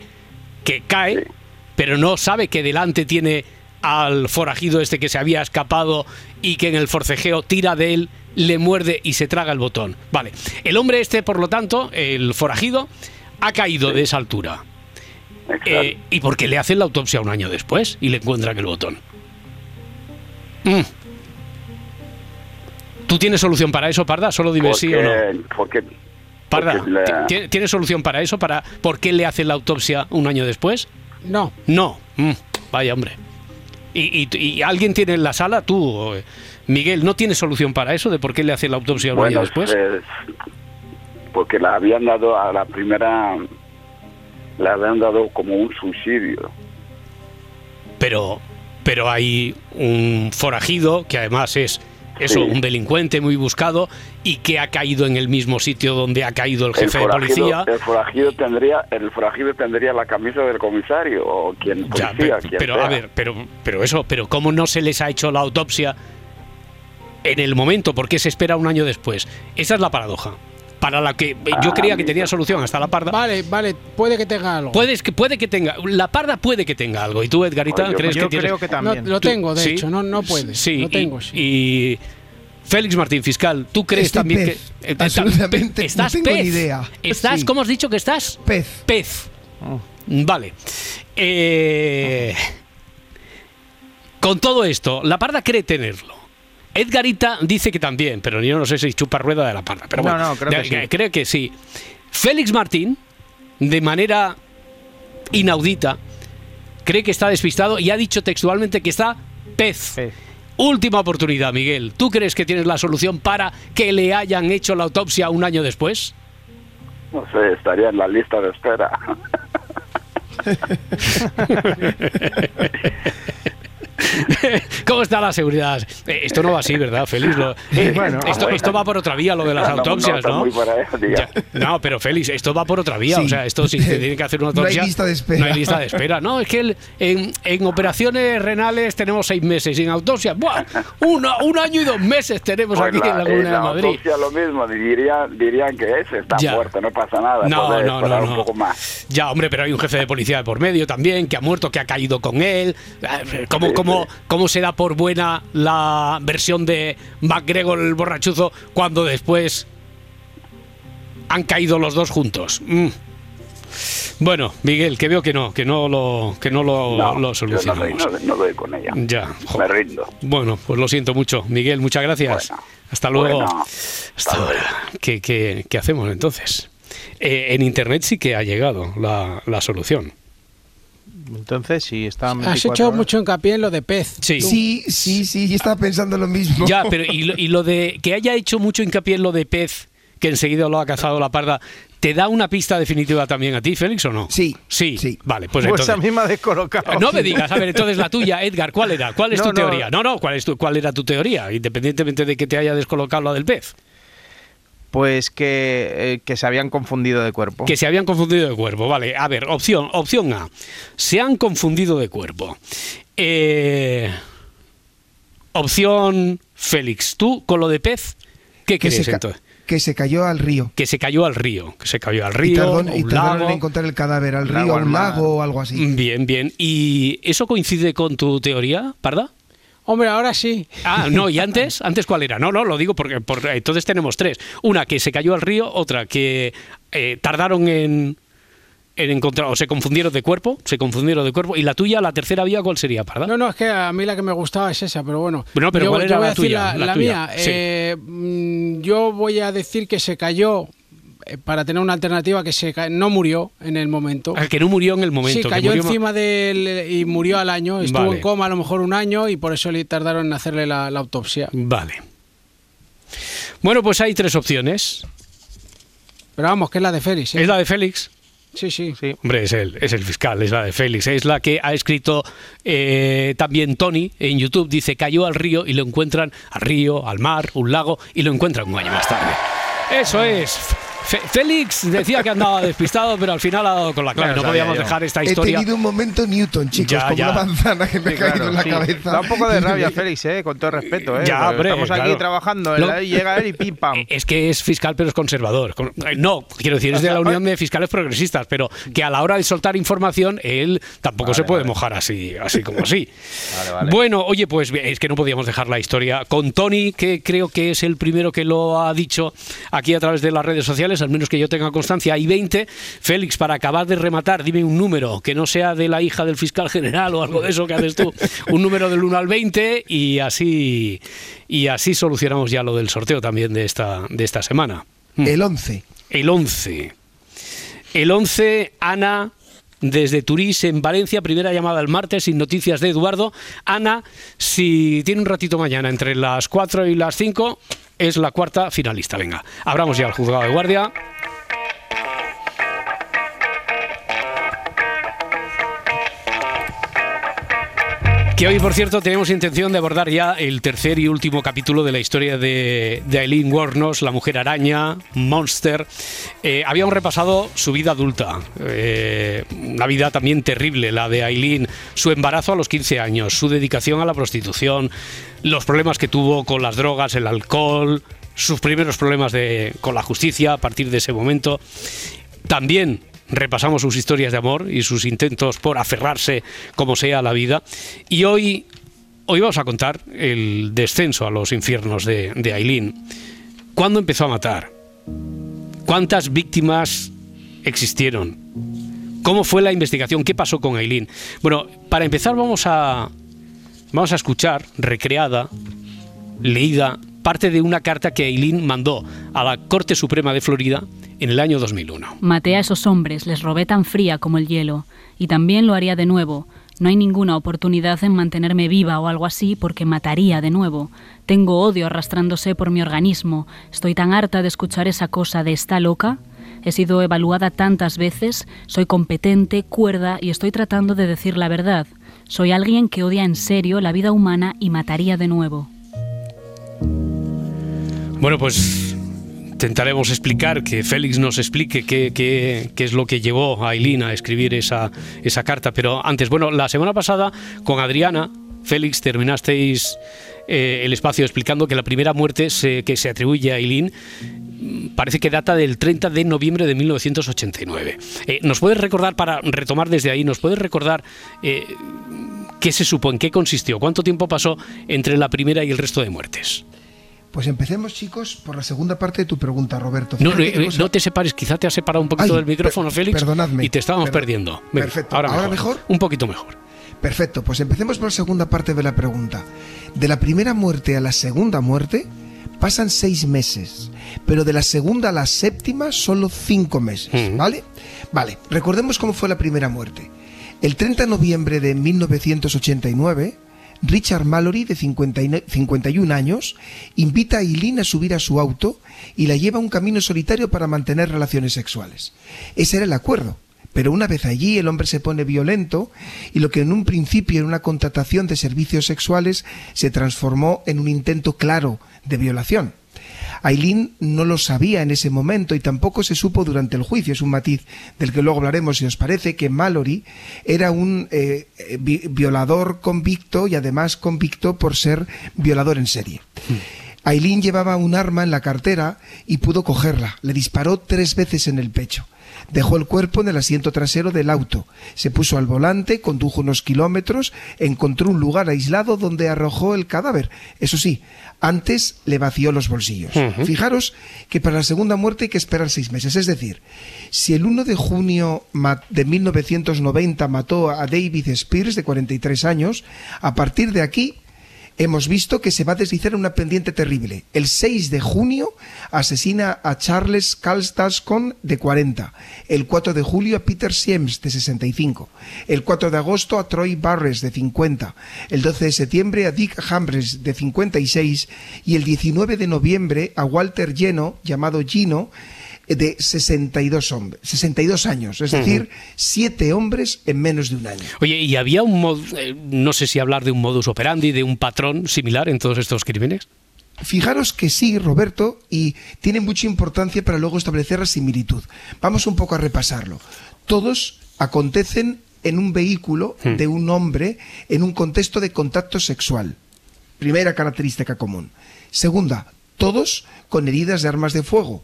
que cae, pero no sabe que delante tiene al forajido este que se había escapado y que en el forcejeo tira de él, le muerde y se traga el botón. Vale, el hombre este, por lo tanto, el forajido, ha caído de esa altura. Eh, ¿Y por qué le hacen la autopsia un año después y le encuentran el botón? Mm. ¿Tú tienes solución para eso, Parda? Solo dime sí o no. Porque, Parda, porque la- ¿ti- ¿tienes solución para eso? Para ¿Por qué le hacen la autopsia un año después? No. No. Mm, vaya, hombre. ¿Y, y- y alguien tiene en la sala, tú, o, eh, Miguel, no tienes solución para eso de por qué le hacen la autopsia un año Bueno, después? pues, porque la habían dado a la primera, la habían dado como un suicidio. pero pero hay un forajido que además es eso, Sí. un delincuente muy buscado y que ha caído en el mismo sitio donde ha caído el jefe de forajido- policía. El forajido tendría, el forajido tendría la camisa del comisario o quien Ya, quien pero sea. a ver, pero pero eso, pero cómo no se les ha hecho la autopsia en el momento, ¿por qué se espera un año después? Esa es la paradoja. Para la que yo creía que tenía solución hasta la parda. Vale, vale, puede que tenga algo. Puedes que puede que tenga la parda puede que tenga algo y tú Edgarita Yo- crees yo que tienes creo que también. No, lo tengo, de ¿Sí? hecho, no- no puede. Sí, Lo y- tengo, y, Félix Martín fiscal, ¿tú crees Estoy también pez. que eh, Absolutamente, no estás tengo pez? ni idea. ¿Estás Sí. cómo has dicho que estás? Pez. Pez. Vale. Eh, con todo esto, la parda cree tenerlo. Edgarita dice que también, pero yo no sé si chupa rueda de la parda. Pero No, bueno, no, creo que sí. creo que sí. Félix Martín, de manera inaudita, cree que está despistado y ha dicho textualmente que está pez. Última oportunidad, Miguel. ¿Tú crees que tienes la solución para que le hayan hecho la autopsia un año después? No sé, estaría en la lista de espera. ¿Cómo ¿Cómo está la seguridad? Eh, esto no va así, ¿verdad, Félix? Lo- eh, Bueno, esto, va por otra vía, lo de las No, autopsias, ¿no? Ya, no, pero Félix, esto va por otra vía. Sí. O sea, esto si te tienen que hacer una No hay autopsia. lista de espera. No hay lista de espera. No, es que el- en, en operaciones renales tenemos seis meses y en autopsia, ¡buah! Un año y dos meses tenemos Pues aquí en la Comunidad de Madrid. autopsia lo mismo, dirían, dirían que ese está Ya. muerto, no pasa nada. No, puede no, no, un no. poco más. Ya, hombre, pero hay un jefe de policía de por medio también, que ha muerto, que ha caído con él. Eh, ¿Cómo, Sí, cómo, cómo se da por buena la versión de MacGregor el borrachuzo cuando después han caído los dos juntos? Mm. Bueno, Miguel, que veo que no, que no lo, que no lo, No, lo yo no solucionamos. doy, no, no doy con ella. Ya. Me rindo. Bueno, pues lo siento mucho. Miguel, muchas gracias. Hasta luego. Bueno, Hasta ahora. ¿Qué, qué- qué hacemos entonces? Eh, en Internet sí que ha llegado la, la solución. Entonces, si está Has hecho mucho hincapié en lo de pez. Sí. Sí, sí, sí, yo estaba pensando lo mismo. Ya, pero y lo, y lo de que haya hecho mucho hincapié en lo de pez, que enseguida lo ha cazado la parda, ¿te da una pista definitiva también a ti, Félix, o no? Sí. Sí. Vale, pues, Pues, entonces. a mí me ha descolocado. No me digas, a ver, entonces la tuya, Edgar, ¿cuál era? ¿Cuál es No, tu no. teoría? No, no, ¿cuál, es tu, ¿cuál era tu teoría? Independientemente de que te haya descolocado la del pez. Pues que, eh, que se habían confundido de cuerpo. Que se habían confundido de cuerpo, vale. A ver, opción, opción A. Se han confundido de cuerpo. Eh, opción Félix, tú con lo de pez, ¿qué que, crees entonces? que se cayó al río. Que se cayó al río, que se cayó al y río, a y lago. en encontrar el cadáver al río, a al lago o algo así. Bien, bien. ¿Y eso coincide con tu teoría, Parda? Hombre, ahora sí. Ah, no, ¿y antes? ¿Antes cuál era? No, no, lo digo porque, porque entonces tenemos tres. Una que se cayó al río, otra que eh, tardaron en, en encontrar, o se confundieron de cuerpo, se confundieron de cuerpo. ¿Y la tuya, la tercera vía, cuál sería, Parda? No, no, es que a mí la que me gustaba es esa, pero bueno. Bueno, pero yo, ¿cuál era voy la a decir tuya? La, La la tuya, mía. sí. eh, mm, yo voy a decir que se cayó eh, para tener una alternativa que se no murió en el momento. Ah, que no murió en el momento. sí, que cayó murió encima del y murió al año. Estuvo Vale. en coma a lo mejor un año y por eso le tardaron en hacerle la, la autopsia. Vale. Bueno, pues hay tres opciones. Pero vamos, que es la de Félix. ¿eh? ¿Es la de Félix? Sí, sí. Hombre, es el, es el fiscal, es la de Félix. Es la que ha escrito eh, también Tony en YouTube. Dice, cayó al río y lo encuentran al río, al mar, un lago y lo encuentran un año más tarde. Eso es. Fe- Félix decía que andaba despistado, pero al final ha dado con la clave. No podíamos yo. dejar esta He historia. tenido un momento Newton, chicos, Ya, como ya. una manzana que me Sí, ha caído claro, en la sí. cabeza. Da un poco de rabia, Félix, eh, con todo respeto. Eh, Ya, hombre, Estamos aquí claro. trabajando Lo- y llega él y pim pam. Es que es fiscal, pero es conservador. Con- eh, No, quiero decir, es de la Unión de Fiscales Progresistas, pero que a la hora de soltar información, él tampoco se puede mojar así, así como así. Vale, vale. Bueno, oye, pues es que no podíamos dejar la historia con Tony, que creo que es el primero que lo ha dicho aquí a través de las redes sociales, al menos que yo tenga constancia. Hay 20. Félix, para acabar de rematar, dime un número que no sea de la hija del fiscal general o algo de eso que haces tú. Un número del 1 al 20 y así, y así solucionamos ya lo del sorteo también de esta, de esta semana. El 11. El 11. El 11, Ana, desde Turís, en Valencia, primera llamada el martes, sin noticias de Eduardo. Ana, si tiene un ratito mañana entre las 4 y las 5, es la cuarta finalista. Venga, abramos ya el juzgado de guardia. Que hoy, por cierto, tenemos intención de abordar ya el tercer y último capítulo de la historia de, de Eileen Wuornos, la mujer araña, Monster. Eh, habíamos repasado su vida adulta, eh, una vida también terrible, la de Eileen, su embarazo a los 15 años, su dedicación a la prostitución, los problemas que tuvo con las drogas, el alcohol, sus primeros problemas de- con la justicia a partir de ese momento. También repasamos sus historias de amor y sus intentos por aferrarse como sea a la vida. Y hoy, hoy vamos a contar el descenso a los infiernos de, de Aileen. ¿Cuándo empezó a matar? ¿Cuántas víctimas existieron? ¿Cómo fue la investigación? ¿Qué pasó con Aileen? Bueno, para empezar vamos a, vamos a escuchar, recreada, leída, parte de una carta que Aileen mandó a la Corte Suprema de Florida en el año 2001. Maté a esos hombres, les robé tan fría como el hielo, y también lo haría de nuevo. No hay ninguna oportunidad en mantenerme viva o algo así porque mataría de nuevo. Tengo odio arrastrándose por mi organismo. Estoy tan harta de escuchar esa cosa de está loca. He sido evaluada tantas veces, soy competente, cuerda y estoy tratando de decir la verdad. Soy alguien que odia en serio la vida humana y mataría de nuevo. Bueno, pues intentaremos explicar, que Félix nos explique qué, es lo que llevó a Aileen a escribir esa, esa carta. Pero antes, bueno, la semana pasada con Adriana, Félix, terminasteis eh, el espacio explicando que la primera muerte se- que se atribuye a Aileen mm, parece que data del 30 de noviembre de 1989. Eh, ¿Nos puedes recordar, para retomar desde ahí, nos puedes recordar eh, qué se supo, en qué consistió, cuánto tiempo pasó entre la primera y el resto de muertes? Pues empecemos, chicos, por la segunda parte de tu pregunta, Roberto. No, Fíjate eh, eh, no te separes, quizá te has separado un poquito Ay, del micrófono, per- Félix, perdonadme. y te estábamos Perdón. perdiendo. Venga, Perfecto. Ahora, ¿Ahora mejor. mejor? Un poquito mejor. Perfecto, pues empecemos por la segunda parte de la pregunta. De la primera muerte a la segunda muerte pasan seis meses, pero de la segunda a la séptima solo cinco meses, ¿vale? Vale, recordemos cómo fue la primera muerte. El 30 de noviembre de 1989, Richard Mallory, de 50 y- 51 años, invita a Eileen a subir a su auto y la lleva a un camino solitario para mantener relaciones sexuales. Ese era el acuerdo. Pero una vez allí el hombre se pone violento y lo que en un principio era una contratación de servicios sexuales se transformó en un intento claro de violación. Aileen no lo sabía en ese momento y tampoco se supo durante el juicio. Es un matiz del que luego hablaremos si os parece que Mallory era un eh, vi- violador convicto y además convicto por ser violador en serie. Aileen llevaba un arma en la cartera y pudo cogerla. Le disparó tres veces en el pecho. Dejó el cuerpo en el asiento trasero del auto. Se puso al volante, condujo unos kilómetros, encontró un lugar aislado donde arrojó el cadáver. Eso sí, antes le vació los bolsillos. Fijaros que para la segunda muerte hay que esperar seis meses. Es decir, si el 1 de junio de 1990 mató a David Spears, de 43 años, a partir de aquí hemos visto que se va a deslizar una pendiente terrible. El 6 de junio asesina a Charles Kalstascon de 40. El 4 de julio a Peter Siems de 65. El 4 de agosto a Troy Barres de 50. El 12 de septiembre a Dick Hambres de 56. Y el 19 de noviembre a Walter Lleno, llamado Gino, de 62, hombres, 62 años. Es decir, siete hombres en menos de un año. Oye, ¿y había un mod, eh, no sé si hablar de un modus operandi, de un patrón similar en todos estos crímenes? Fijaros que sí, Roberto, y tiene mucha importancia para luego establecer la similitud. Vamos un poco a repasarlo. Todos acontecen en un vehículo de un hombre en un contexto de contacto sexual. Primera característica común. Segunda, todos con heridas de armas de fuego.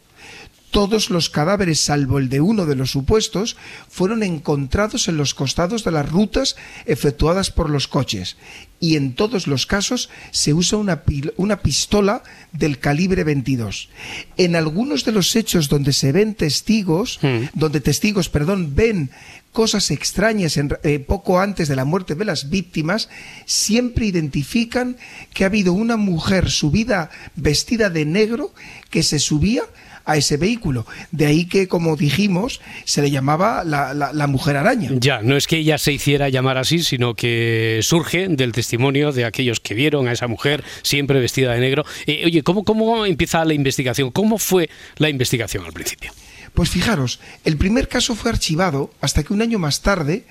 Todos los cadáveres, salvo el de uno de los supuestos, fueron encontrados en los costados de las rutas efectuadas por los coches. Y en todos los casos se usa una, una pistola del calibre 22. En algunos de los hechos donde se ven testigos, donde testigos, perdón, ven cosas extrañas en- eh, poco antes de la muerte de las víctimas, siempre identifican que ha habido una mujer subida vestida de negro que se subía a ese vehículo. De ahí que, como dijimos, se le llamaba la, la- la mujer araña. Ya, no es que ella se hiciera llamar así, sino que surge del testimonio de aquellos que vieron a esa mujer siempre vestida de negro. Eh, oye, ¿cómo, ¿cómo empieza la investigación? ¿Cómo fue la investigación al principio? Pues fijaros, el primer caso fue archivado hasta que un año más tarde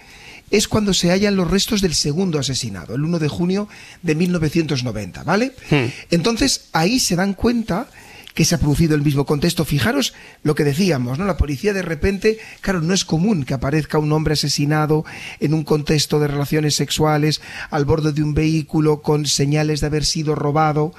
es cuando se hallan los restos del segundo asesinado, el 1 de junio de 1990, ¿vale? Entonces ahí se dan cuenta que se ha producido el mismo contexto. Fijaros lo que decíamos, ¿no? La policía de repente, claro, no es común que aparezca un hombre asesinado en un contexto de relaciones sexuales al borde de un vehículo con señales de haber sido robado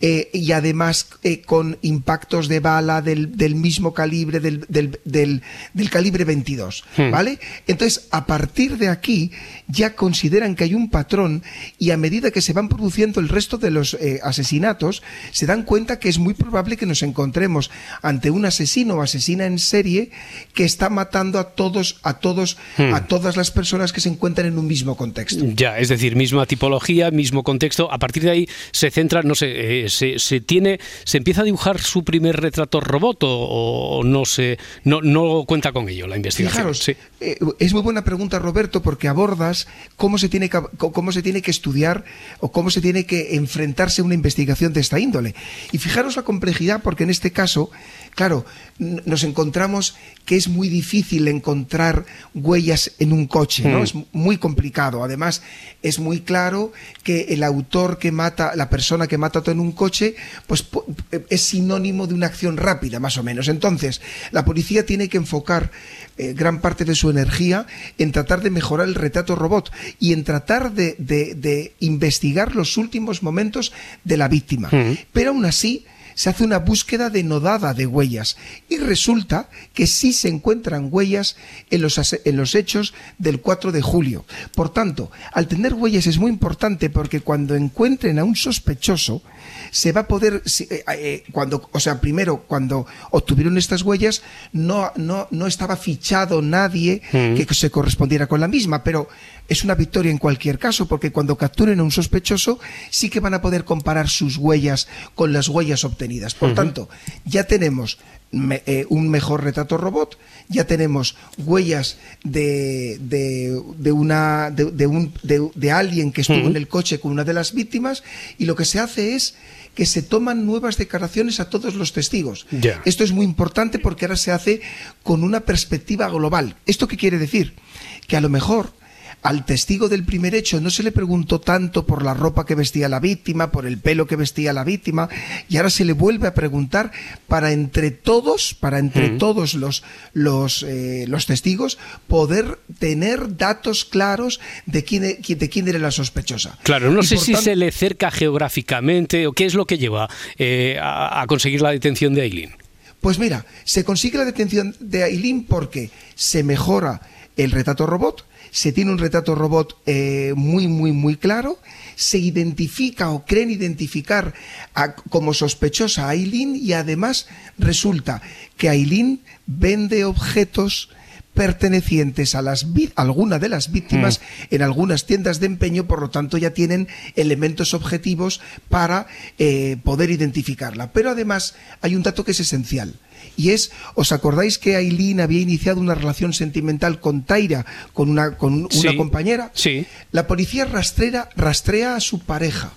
eh, y además eh, con impactos de bala del, del mismo calibre, del, del- del- del calibre 22, Hmm. ¿vale? Entonces, a partir de aquí ya consideran que hay un patrón y a medida que se van produciendo el resto de los eh, asesinatos, se dan cuenta que es muy probable que nos encontremos ante un asesino o asesina en serie que está matando a todos, a todos, Hmm. a todas las personas que se encuentran en un mismo contexto. Ya, es decir, misma tipología, mismo contexto. A partir de ahí se centra, no sé, eh, se, se tiene, se empieza a dibujar su primer retrato robot o, o no se, no, no cuenta con ello la investigación. Fijaros, Sí. eh, es muy buena pregunta, Roberto, porque abordas cómo se, tiene que, cómo se tiene que estudiar o cómo se tiene que enfrentarse a una investigación de esta índole. Y fijaros la complejidad porque en este caso, claro, nos encontramos que es muy difícil encontrar huellas en un coche, ¿no? Mm. Es muy complicado. Además, es muy claro que el autor que mata, la persona que mata en un coche, pues po- es sinónimo de una acción rápida, más o menos. Entonces, la policía tiene que enfocar eh, gran parte de su energía en tratar de mejorar el retrato robot y en tratar de, de- de investigar los últimos momentos de la víctima. Pero aún así, se hace una búsqueda denodada de huellas y resulta que sí se encuentran huellas en los, en los hechos del 4 de julio. Por tanto, al tener huellas es muy importante porque cuando encuentren a un sospechoso, se va a poder, eh, eh, cuando, o sea, primero, cuando obtuvieron estas huellas, no, no, no estaba fichado nadie Mm. que se correspondiera con la misma, pero es una victoria en cualquier caso, porque cuando capturen a un sospechoso, sí que van a poder comparar sus huellas con las huellas obtenidas. Por tanto, ya tenemos me- eh, un mejor retrato robot, ya tenemos huellas de, de, de una, de, de un, de, de alguien que estuvo en el coche con una de las víctimas, y lo que se hace es que se toman nuevas declaraciones a todos los testigos. Esto es muy importante porque ahora se hace con una perspectiva global. ¿Esto qué quiere decir? Que a lo mejor al testigo del primer hecho no se le preguntó tanto por la ropa que vestía la víctima, por el pelo que vestía la víctima, y ahora se le vuelve a preguntar para entre todos, para entre Mm. todos los, los, eh, los testigos, poder tener datos claros de quién, e- de quién era la sospechosa. Claro, no Y sé si tanto- se le cerca geográficamente o qué es lo que lleva eh, a, a conseguir la detención de Aileen. Pues mira, se consigue la detención de Aileen porque se mejora el retrato robot, se tiene un retrato robot eh, muy, muy, muy claro, se identifica o creen identificar a- como sospechosa a Aileen y además resulta que Aileen vende objetos pertenecientes a las alguna de las víctimas en algunas tiendas de empeño, por lo tanto ya tienen elementos objetivos para eh, poder identificarla. Pero además hay un dato que es esencial. Y es, ¿os acordáis que Aileen había iniciado una relación sentimental con Taira, con una, con una Sí. compañera? Sí. La policía rastrera, rastrea a su pareja.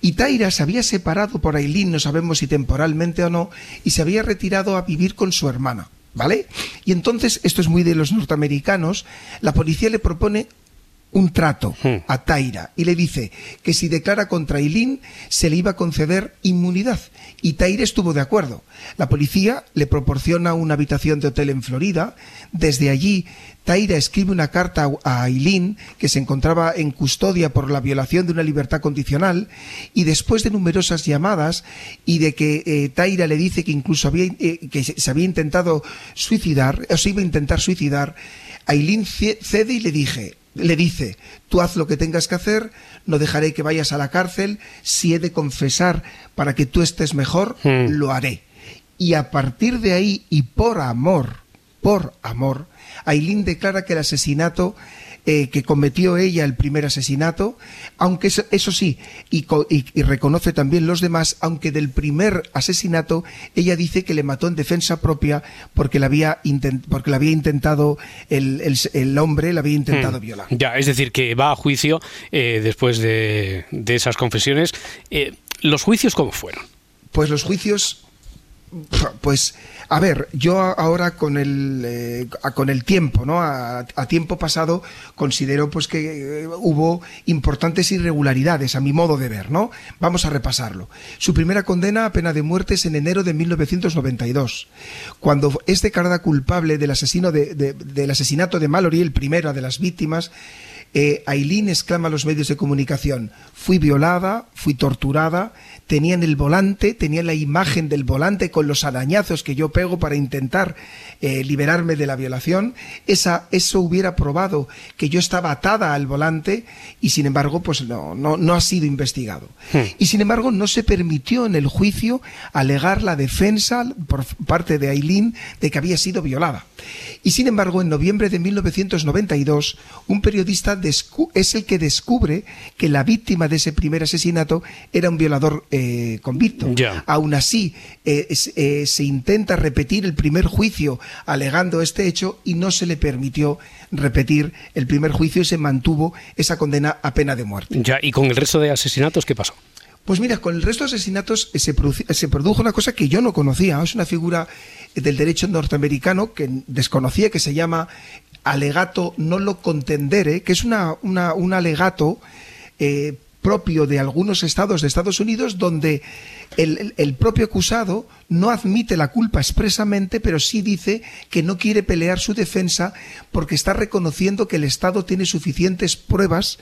Y Taira se había separado por Aileen, no sabemos si temporalmente o no, y se había retirado a vivir con su hermana. ¿Vale? Y entonces, esto es muy de los norteamericanos, la policía le propone un trato a Taira y le dice que si declara contra Aileen se le iba a conceder inmunidad y Taira estuvo de acuerdo. La policía le proporciona una habitación de hotel en Florida. Desde allí, Taira escribe una carta a Aileen que se encontraba en custodia por la violación de una libertad condicional y después de numerosas llamadas y de que eh, Taira le dice que incluso había, eh, que se había intentado suicidar, o se iba a intentar suicidar, Aileen ce- cede y le dije, le dice, tú haz lo que tengas que hacer, no dejaré que vayas a la cárcel, si he de confesar para que tú estés mejor, lo haré. Y a partir de ahí, y por amor, por amor, Aileen declara que el asesinato eh, que cometió ella, el primer asesinato, aunque eso, eso sí, y, co- y- y reconoce también los demás, aunque del primer asesinato ella dice que le mató en defensa propia porque le había, intent- porque le había intentado, el, el- el hombre le había intentado Mm. violar. Ya, es decir, que va a juicio eh, después de, de esas confesiones. Eh, ¿Los juicios cómo fueron? Pues los juicios, pues, a ver, yo ahora con el, eh, con el tiempo, ¿no? A, tiempo pasado considero pues que eh, hubo importantes irregularidades a mi modo de ver, ¿no? Vamos a repasarlo. Su primera condena a pena de muerte es en enero de 1992, cuando es declarada culpable del, asesino de- de- del asesinato de Mallory, el primero de las víctimas, eh, Aileen exclama a los medios de comunicación, fui violada, fui torturada, tenían el volante, tenían la imagen del volante con los arañazos que yo pego para intentar eh, liberarme de la violación, Esa, eso hubiera probado que yo estaba atada al volante y sin embargo pues no, no, no ha sido investigado. Y sin embargo no se permitió en el juicio alegar la defensa por parte de Aileen de que había sido violada. Y sin embargo en noviembre de 1992 un periodista es el que descubre que la víctima de ese primer asesinato era un violador eh, convicto. Ya. Aún así, eh, eh, se intenta repetir el primer juicio alegando este hecho y no se le permitió repetir el primer juicio y se mantuvo esa condena a pena de muerte. Ya, ¿y con el resto de asesinatos qué pasó? Pues mira, con el resto de asesinatos se, se produjo una cosa que yo no conocía. Es una figura del derecho norteamericano que desconocía, que se llama alegato nolo contendere, que es una, un alegato eh, propio de algunos estados de Estados Unidos donde el- el propio acusado no admite la culpa expresamente, pero sí dice que no quiere pelear su defensa porque está reconociendo que el Estado tiene suficientes pruebas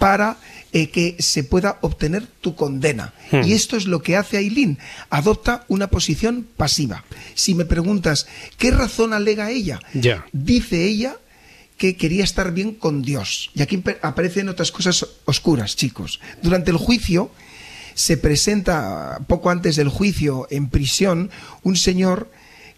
para eh, que se pueda obtener tu condena. Hmm. Y esto es lo que hace Aileen. Adopta una posición pasiva. Si me preguntas, ¿qué razón alega ella? Ya. Dice ella que quería estar bien con Dios. Y aquí aparecen otras cosas oscuras, chicos. Durante el juicio se presenta, poco antes del juicio, en prisión, un señor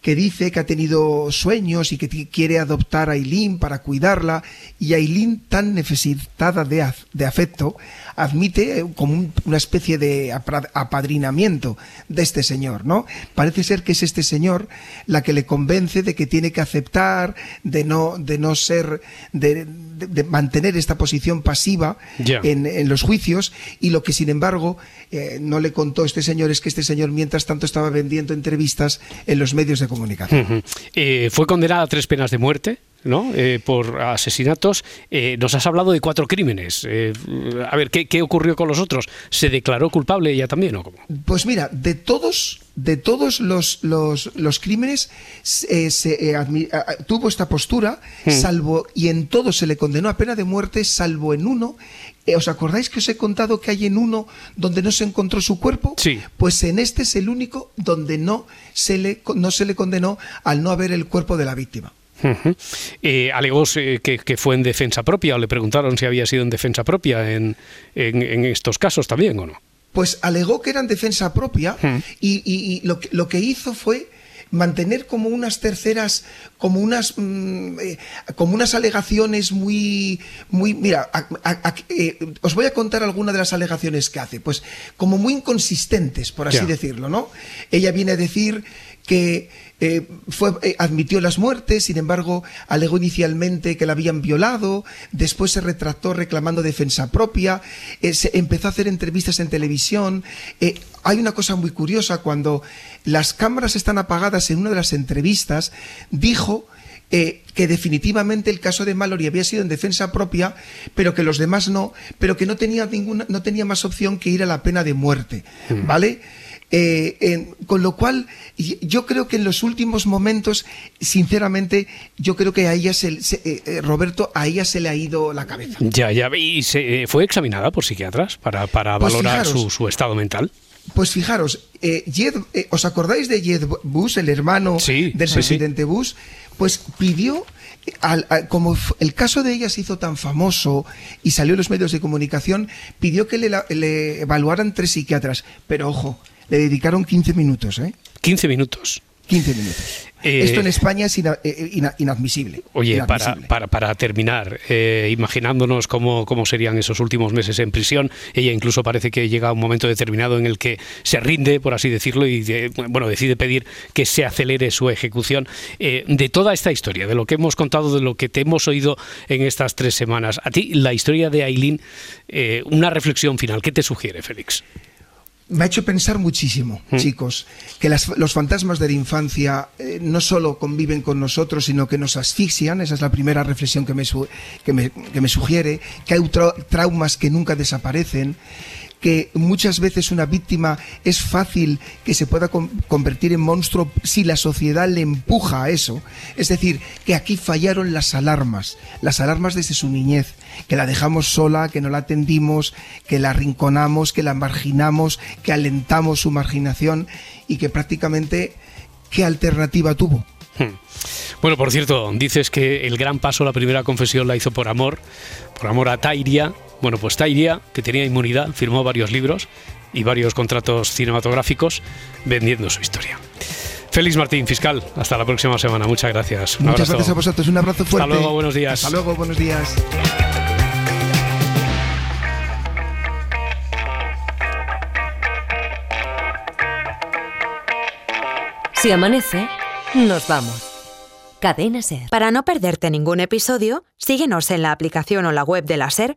que dice que ha tenido sueños y que quiere adoptar a Aileen para cuidarla, y Aileen, tan necesitada de, af- de afecto, admite eh, como un- una especie de apadrinamiento de este señor, ¿no? Parece ser que es este señor la que le convence de que tiene que aceptar, de no, de no ser, de, de- de mantener esta posición pasiva en, en los juicios, y lo que sin embargo eh, no le contó este señor es que este señor mientras tanto estaba vendiendo entrevistas en los medios de comunicación. Eh, fue condenada a tres penas de muerte. ¿no? Eh, por asesinatos. Eh, nos has hablado de cuatro crímenes. A ver, ¿qué, qué ocurrió con los otros? ¿Se declaró culpable ella también o cómo? Pues mira, de todos, de todos los, los, los crímenes se tuvo esta postura, Hmm. salvo, y en todos se le condenó a pena de muerte, salvo en uno. Eh, ¿Os acordáis que os he contado que hay en uno donde no se encontró su cuerpo? Sí. Pues en este es el único donde no se le, no se le condenó al no haber el cuerpo de la víctima. Eh, alegó eh, que, que fue en defensa propia o le preguntaron si había sido en defensa propia en, en- en estos casos también o no. Pues alegó que era en defensa propia y, y- y lo, que, lo que hizo fue mantener como unas terceras, como unas, mm, eh, como unas alegaciones muy, muy, mira, a- a- a- eh, os voy a contar algunas de las alegaciones que hace, pues como muy inconsistentes, por así decirlo, ¿no? Ella viene a decir que eh, fue, eh, admitió las muertes, sin embargo, alegó inicialmente que la habían violado, después se retractó reclamando defensa propia, eh, se empezó a hacer entrevistas en televisión. Hay una cosa muy curiosa, cuando las cámaras están apagadas en una de las entrevistas, dijo eh, que definitivamente el caso de Mallory había sido en defensa propia, pero que los demás no, pero que no tenía ninguna, no tenía más opción que ir a la pena de muerte, ¿vale? Eh, con lo cual, yo creo que en los últimos momentos, sinceramente, yo creo que a ella se, se- eh, eh, Roberto, a ella se le ha ido la cabeza. Ya, ya. ¿Y se, fue examinada por psiquiatras para, para Pues valorar fijaros. su, su estado mental? Pues fijaros, eh, Jed- eh, ¿os acordáis de Jed Bush, el hermano del sí, sí. presidente Bush? Pues pidió, al- al- como el caso de ella se hizo tan famoso y salió en los medios de comunicación, pidió que le evaluaran tres psiquiatras. Pero ojo, le dedicaron 15 minutos, ¿eh? 15 minutos. 15 minutos. Eh, Esto en España es ina- eh, ina- inadmisible. Oye, para, Inadmisible. para, para terminar, eh, imaginándonos cómo, cómo serían esos últimos meses en prisión, ella incluso parece que llega a un momento determinado en el que se rinde, por así decirlo, y de- bueno, decide pedir que se acelere su ejecución. Eh, de toda esta historia, de lo que hemos contado, de lo que te hemos oído en estas tres semanas, a ti la historia de Aileen, eh, una reflexión final, ¿qué te sugiere, Félix? Me ha hecho pensar muchísimo, Mm. chicos, que las- los fantasmas de la infancia eh, no solo conviven con nosotros, sino que nos asfixian. Esa es la primera reflexión que me, su- que me, que me sugiere. Que hay trau- traumas que nunca desaparecen. Que muchas veces una víctima es fácil que se pueda con- convertir en monstruo si la sociedad le empuja a eso. Es decir, que aquí fallaron las alarmas, las alarmas desde su niñez, que la dejamos sola, que no la atendimos, que la arrinconamos, que la marginamos, que alentamos su marginación y que prácticamente, ¿qué alternativa tuvo? Hmm. Bueno, por cierto, dices que el gran paso, la primera confesión la hizo por amor, por amor a Tairia. Bueno, pues Tairia, que tenía inmunidad, firmó varios libros y varios contratos cinematográficos vendiendo su historia. Félix Martín, fiscal, hasta la próxima semana. Muchas gracias. Un Muchas abrazo. gracias a vosotros, un abrazo fuerte. Hasta luego, buenos días. Hasta luego, buenos días. Si amanece, nos vamos. Cadena Ser. Para no perderte ningún episodio, síguenos en la aplicación o la web de la SER,